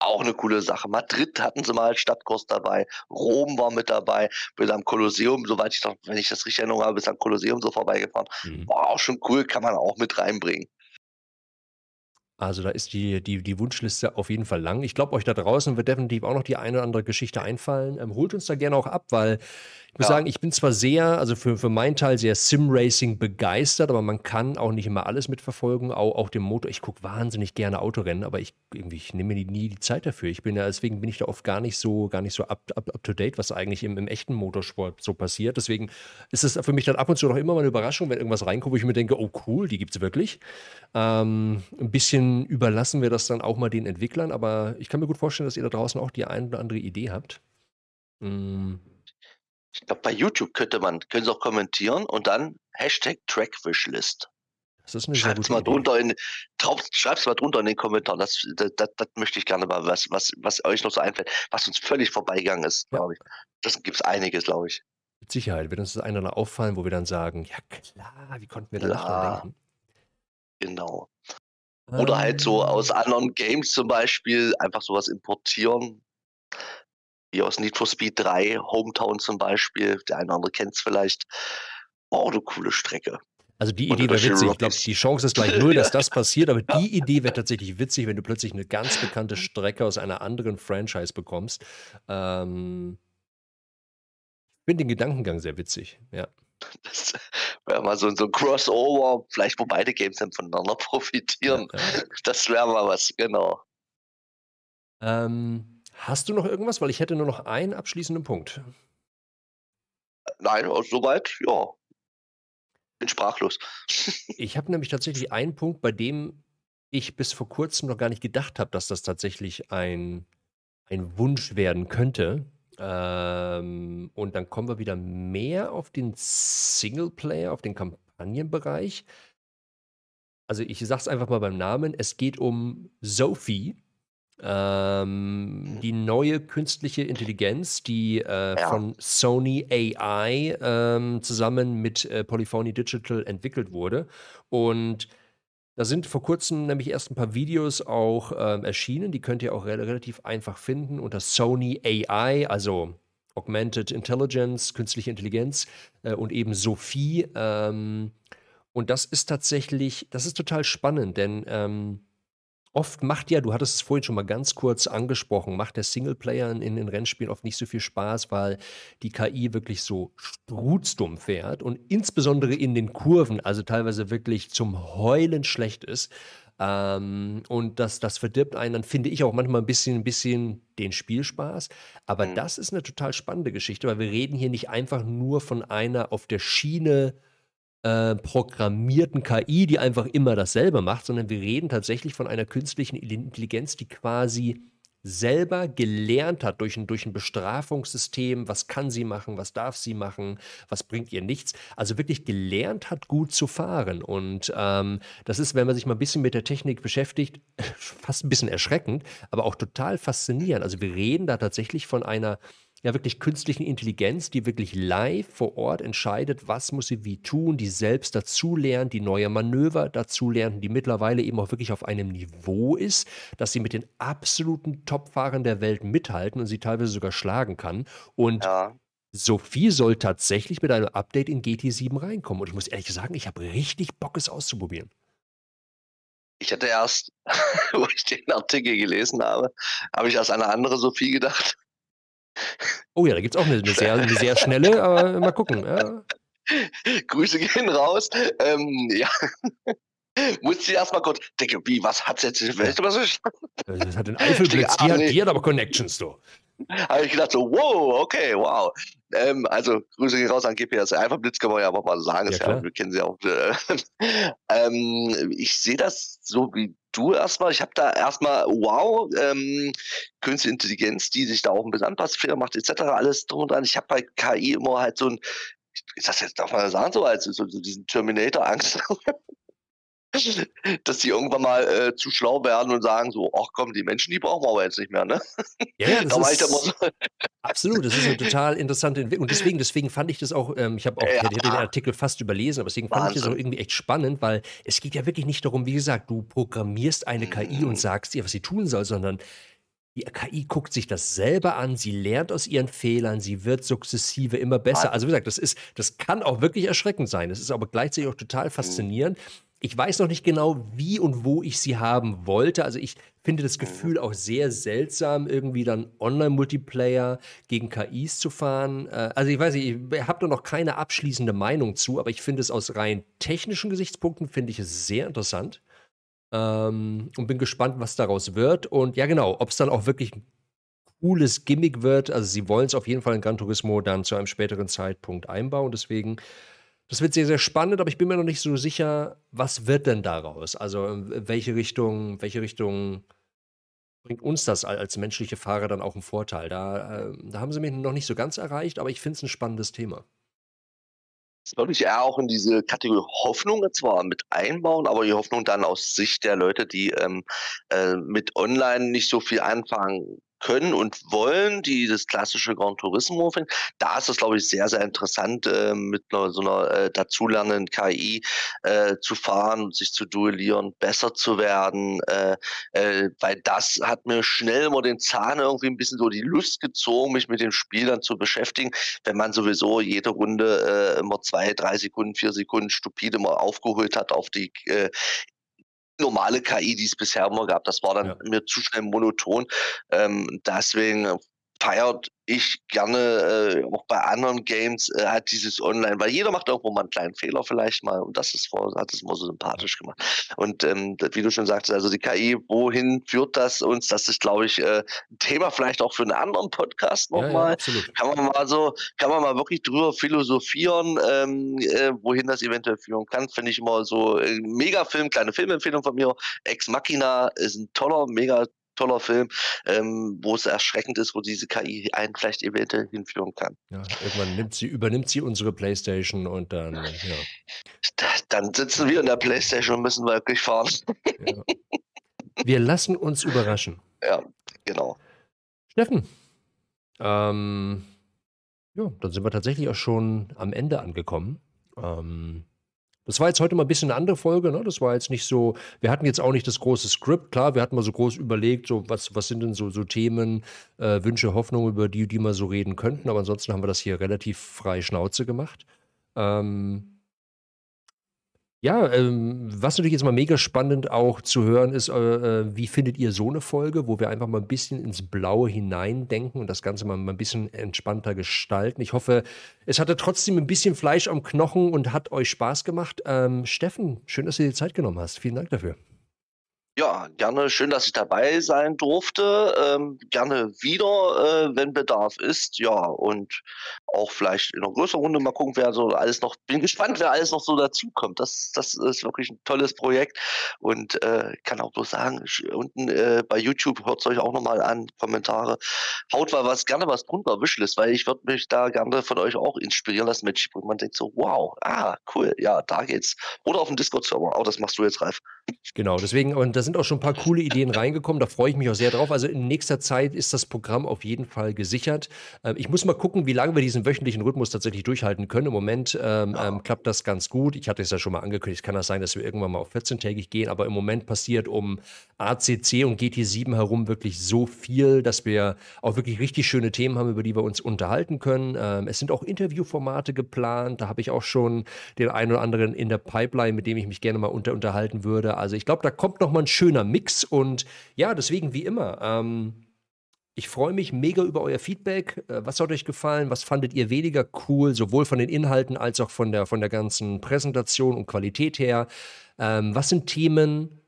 Auch eine coole Sache. Madrid hatten sie mal als Stadtkurs dabei. Rom war mit dabei. Bis am Kolosseum, soweit ich doch, wenn ich das richtig erinnere, bis am Kolosseum so vorbeigefahren. Mhm. War auch schon cool, kann man auch mit reinbringen. Also da ist die, die, die Wunschliste auf jeden Fall lang. Ich glaube, euch da draußen wird definitiv auch noch die eine oder andere Geschichte einfallen. Ähm, holt uns da gerne auch ab, weil ich muss ja. sagen, ich bin zwar sehr, also für, für meinen Teil sehr Sim-Racing begeistert, aber man kann auch nicht immer alles mitverfolgen, auch, auch dem Motor. Ich gucke wahnsinnig gerne Autorennen, aber ich irgendwie, ich nehme mir nie die Zeit dafür. Ich bin ja, deswegen bin ich da oft gar nicht so, gar nicht so up, up, up to date, was eigentlich im, im echten Motorsport so passiert. Deswegen ist es für mich dann ab und zu noch immer mal eine Überraschung, wenn irgendwas reinkommt, wo ich mir denke, oh cool, die gibt es wirklich. Ähm, ein bisschen überlassen wir das dann auch mal den Entwicklern, aber ich kann mir gut vorstellen, dass ihr da draußen auch die ein oder andere Idee habt. Mhm. Ich glaube, bei YouTube könnte man, können Sie auch kommentieren und dann Hashtag Trackwishlist. Das ist eine Schreibt's mal drunter in, mal drunter in den Kommentaren. Das, das, das, das, möchte ich gerne mal, was, was, was euch noch so einfällt, was uns völlig vorbeigegangen ist, glaube ich. Das gibt es einiges, glaube ich. Mit Sicherheit wird uns das eine oder auffallen, wo wir dann sagen, ja klar, wie konnten wir da denken? Genau. Oder ähm. halt so aus anderen Games zum Beispiel einfach sowas importieren wie aus Need for Speed 3, Hometown zum Beispiel, der eine oder andere kennt es vielleicht. Oh, eine coole Strecke. Also die Idee wäre witzig. Ich glaube, die Chance ist gleich null, dass das passiert, aber die Idee wäre tatsächlich witzig, wenn du plötzlich eine ganz bekannte Strecke aus einer anderen Franchise bekommst. Ähm, ich finde den Gedankengang sehr witzig, ja. Das wäre mal so, so ein Crossover, vielleicht wo beide Games dann voneinander profitieren. Ja, ja. Das wäre mal was, genau. Ähm, Hast du noch irgendwas? Weil ich hätte nur noch einen abschließenden Punkt. Nein, also soweit, ja. Bin sprachlos. ich habe nämlich tatsächlich einen Punkt, bei dem ich bis vor kurzem noch gar nicht gedacht habe, dass das tatsächlich ein, ein Wunsch werden könnte. Ähm, und dann kommen wir wieder mehr auf den Singleplayer, auf den Kampagnenbereich. Also ich sage es einfach mal beim Namen. Es geht um Sophie. Ähm, die neue künstliche Intelligenz, die äh, ja. von Sony AI ähm, zusammen mit äh, Polyphony Digital entwickelt wurde. Und da sind vor kurzem nämlich erst ein paar Videos auch ähm, erschienen. Die könnt ihr auch re relativ einfach finden unter Sony AI, also Augmented Intelligence, künstliche Intelligenz äh, und eben Sophie. Ähm, und das ist tatsächlich, das ist total spannend, denn ähm, oft macht ja, du hattest es vorhin schon mal ganz kurz angesprochen, macht der Singleplayer in den Rennspielen oft nicht so viel Spaß, weil die KI wirklich so struzdumm fährt und insbesondere in den Kurven, also teilweise wirklich zum Heulen schlecht ist. Ähm, und das, das verdirbt einen, dann finde ich auch manchmal ein bisschen, ein bisschen den Spielspaß. Aber mhm. das ist eine total spannende Geschichte, weil wir reden hier nicht einfach nur von einer auf der Schiene äh, programmierten KI, die einfach immer dasselbe macht, sondern wir reden tatsächlich von einer künstlichen Intelligenz, die quasi selber gelernt hat durch ein, durch ein Bestrafungssystem, was kann sie machen, was darf sie machen, was bringt ihr nichts. Also wirklich gelernt hat, gut zu fahren. Und ähm, das ist, wenn man sich mal ein bisschen mit der Technik beschäftigt, fast ein bisschen erschreckend, aber auch total faszinierend. Also wir reden da tatsächlich von einer ja wirklich künstlichen Intelligenz, die wirklich live vor Ort entscheidet, was muss sie wie tun, die selbst dazulernt, die neue Manöver dazulernt, die mittlerweile eben auch wirklich auf einem Niveau ist, dass sie mit den absoluten Topfahrern der Welt mithalten und sie teilweise sogar schlagen kann. Und ja. Sophie soll tatsächlich mit einem Update in GT7 reinkommen. Und ich muss ehrlich sagen, ich habe richtig Bock, es auszuprobieren. Ich hatte erst, wo ich den Artikel gelesen habe, habe ich als eine andere Sophie gedacht. Oh ja, da gibt es auch eine, eine, sehr, eine sehr schnelle, aber mal gucken. Ja. Grüße gehen raus. Ähm, ja. Musste ich erstmal kurz denken, wie, was hat jetzt die Welt über so Das hat den Eifelblitz, die, hat, die hat aber Connections, du. Habe ich gedacht, so, wow, okay, wow. Ähm, also, Grüße gehen raus an GPS. Eifelblitz kann man ja einfach mal sagen, ja, ja, wir kennen sie auch. ähm, ich sehe das so wie du erstmal. Ich habe da erstmal, wow, ähm, Künstliche Intelligenz, die sich da auch ein bisschen anpasst, Fehler macht, etc., alles drum und dran. Ich habe bei KI immer halt so ein, ist das jetzt, darf man das sagen, so als so, so diesen Terminator-Angst. dass die irgendwann mal äh, zu schlau werden und sagen so, ach komm, die Menschen, die brauchen wir aber jetzt nicht mehr, ne? Ja, ja das ist, so. absolut, das ist eine total interessante Entwicklung. Und deswegen, deswegen fand ich das auch, ähm, ich habe auch ja. ich den Artikel fast überlesen, aber deswegen fand Wahnsinn. ich das auch irgendwie echt spannend, weil es geht ja wirklich nicht darum, wie gesagt, du programmierst eine mhm. KI und sagst ihr, was sie tun soll, sondern die KI guckt sich das selber an, sie lernt aus ihren Fehlern, sie wird sukzessive immer besser. Also wie gesagt, das ist, das kann auch wirklich erschreckend sein. Das ist aber gleichzeitig auch total mhm. Ich weiß noch nicht genau, wie und wo ich sie haben wollte. Also ich finde das Gefühl auch sehr seltsam, irgendwie dann Online-Multiplayer gegen KIs zu fahren. Äh, also ich weiß nicht, ich habe da noch keine abschließende Meinung zu, aber ich finde es aus rein technischen Gesichtspunkten, finde ich es sehr interessant. Ähm, und bin gespannt, was daraus wird. Und ja, genau, ob es dann auch wirklich ein cooles Gimmick wird. Also sie wollen es auf jeden Fall in Gran Turismo dann zu einem späteren Zeitpunkt einbauen. Deswegen das wird sehr, sehr spannend, aber ich bin mir noch nicht so sicher, was wird denn daraus? Also welche Richtung, welche Richtung bringt uns das als menschliche Fahrer dann auch einen Vorteil? Da, äh, da haben sie mich noch nicht so ganz erreicht, aber ich finde es ein spannendes Thema. Das würde ich eher auch in diese Kategorie Hoffnung zwar mit einbauen, aber die Hoffnung dann aus Sicht der Leute, die ähm, äh, mit Online nicht so viel anfangen können und wollen, die das klassische Grand Turismo finden. Da ist es, glaube ich, sehr, sehr interessant, äh, mit einer, so einer äh, dazulernenden KI äh, zu fahren, sich zu duellieren, besser zu werden, äh, äh, weil das hat mir schnell immer den Zahn irgendwie ein bisschen so die Lust gezogen, mich mit dem Spiel dann zu beschäftigen, wenn man sowieso jede Runde äh, immer zwei, drei Sekunden, vier Sekunden stupide mal aufgeholt hat auf die normale KI, die es bisher immer gab. Das war dann ja. mir zu schnell monoton. Ähm, deswegen feiert ich gerne äh, auch bei anderen Games äh, halt dieses Online, weil jeder macht irgendwo mal einen kleinen Fehler vielleicht mal und das ist hat es immer so sympathisch gemacht. Und ähm, wie du schon sagst, also die KI, wohin führt das uns? Das ist, glaube ich, äh, ein Thema vielleicht auch für einen anderen Podcast nochmal. Ja, ja, kann man mal so, kann man mal wirklich drüber philosophieren, ähm, äh, wohin das eventuell führen kann. Finde ich immer so äh, mega Film, kleine Filmempfehlung von mir. Ex Machina ist ein toller, mega toller Film, ähm, wo es erschreckend ist, wo diese KI einen vielleicht eventuell hinführen kann. Ja, irgendwann nimmt sie, übernimmt sie unsere Playstation und dann, ja. Dann sitzen wir in der Playstation und müssen wirklich fahren. Ja. Wir lassen uns überraschen. Ja, genau. Steffen, ähm, ja, dann sind wir tatsächlich auch schon am Ende angekommen. Ähm, das war jetzt heute mal ein bisschen eine andere Folge, ne? Das war jetzt nicht so, wir hatten jetzt auch nicht das große Skript, klar, wir hatten mal so groß überlegt, so was, was sind denn so, so Themen, äh, Wünsche, Hoffnungen, über die, die wir so reden könnten, aber ansonsten haben wir das hier relativ frei Schnauze gemacht. Ähm, ja, ähm, was natürlich jetzt mal mega spannend auch zu hören ist, äh, äh, wie findet ihr so eine Folge, wo wir einfach mal ein bisschen ins Blaue hineindenken und das Ganze mal, mal ein bisschen entspannter gestalten. Ich hoffe, es hatte trotzdem ein bisschen Fleisch am Knochen und hat euch Spaß gemacht. Ähm, Steffen, schön, dass du dir Zeit genommen hast. Vielen Dank dafür. Ja, gerne. Schön, dass ich dabei sein durfte. Ähm, gerne wieder, äh, wenn Bedarf ist. Ja, und auch vielleicht in einer größeren Runde mal gucken, wer so alles noch, bin gespannt, wer alles noch so dazukommt. Das, das ist wirklich ein tolles Projekt und äh, kann auch bloß sagen, unten äh, bei YouTube hört es euch auch nochmal an, Kommentare. Haut mal was, gerne was drunter, Wishlist, weil ich würde mich da gerne von euch auch inspirieren lassen Chip und man denkt so, wow, ah, cool, ja, da geht's. Oder auf dem Discord-Server, auch das machst du jetzt, Ralf. Genau, deswegen, und da sind auch schon ein paar coole Ideen reingekommen. Da freue ich mich auch sehr drauf. Also in nächster Zeit ist das Programm auf jeden Fall gesichert. Ähm, ich muss mal gucken, wie lange wir diesen wöchentlichen Rhythmus tatsächlich durchhalten können. Im Moment ähm, ja. ähm, klappt das ganz gut. Ich hatte es ja schon mal angekündigt. Kann das sein, dass wir irgendwann mal auf 14-tägig gehen. Aber im Moment passiert um ACC und GT7 herum wirklich so viel, dass wir auch wirklich richtig schöne Themen haben, über die wir uns unterhalten können. Ähm, es sind auch Interviewformate geplant. Da habe ich auch schon den einen oder anderen in der Pipeline, mit dem ich mich gerne mal unter unterhalten würde. Also ich glaube, da kommt noch mal ein schöner Mix und ja, deswegen wie immer. Ähm, Ich freue mich mega über euer Feedback. Äh, was hat euch gefallen? Was fandet ihr weniger cool, sowohl von den Inhalten als auch von der, von der ganzen Präsentation und Qualität her? Ähm, was sind Themen,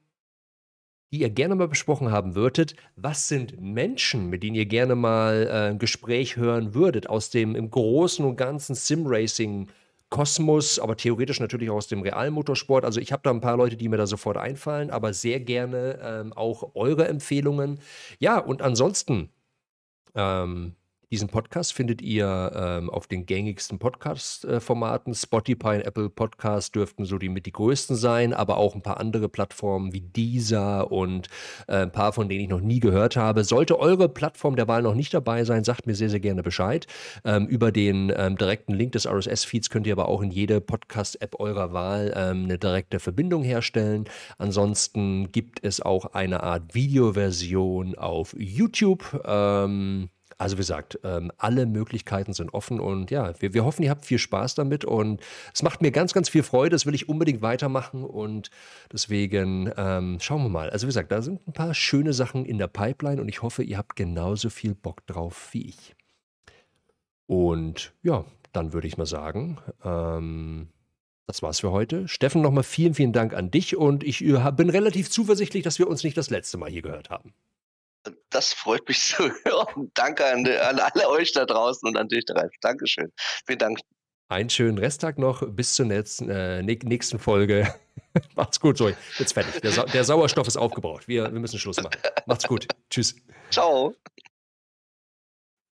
die ihr gerne mal besprochen haben würdet? Was sind Menschen, mit denen ihr gerne mal äh, ein Gespräch hören würdet aus dem im Großen und Ganzen Sim-Racing? Kosmos, aber theoretisch natürlich auch aus dem Realmotorsport. Also ich habe da ein paar Leute, die mir da sofort einfallen, aber sehr gerne ähm, auch eure Empfehlungen. Ja, und ansonsten ähm, diesen Podcast findet ihr ähm, auf den gängigsten Podcast-Formaten. Spotify und Apple Podcast dürften so die mit die größten sein, aber auch ein paar andere Plattformen wie Deezer und äh, ein paar, von denen ich noch nie gehört habe. Sollte eure Plattform der Wahl noch nicht dabei sein, sagt mir sehr, sehr gerne Bescheid. Ähm, über den ähm, direkten Link des RSS-Feeds könnt ihr aber auch in jede Podcast-App eurer Wahl ähm, eine direkte Verbindung herstellen. Ansonsten gibt es auch eine Art Videoversion auf YouTube. Ähm, also wie gesagt, ähm, alle Möglichkeiten sind offen und ja, wir, wir hoffen, ihr habt viel Spaß damit und es macht mir ganz, ganz viel Freude. Das will ich unbedingt weitermachen und deswegen ähm, schauen wir mal. Also wie gesagt, da sind ein paar schöne Sachen in der Pipeline und ich hoffe, ihr habt genauso viel Bock drauf wie ich. Und ja, dann würde ich mal sagen, ähm, das war's für heute. Steffen, nochmal vielen, vielen Dank an dich und ich äh, bin relativ zuversichtlich, dass wir uns nicht das letzte Mal hier gehört haben. Das freut mich zu hören. Danke an, an alle euch da draußen und an dich, Ralf. Dankeschön. Vielen Dank. Einen schönen Resttag noch. Bis zur nächsten, äh, nächsten Folge. Macht's gut, so. Jetzt fertig. Der, Sa der, Sauerstoff ist aufgebraucht. Wir, wir müssen Schluss machen. Macht's gut. Tschüss. Ciao.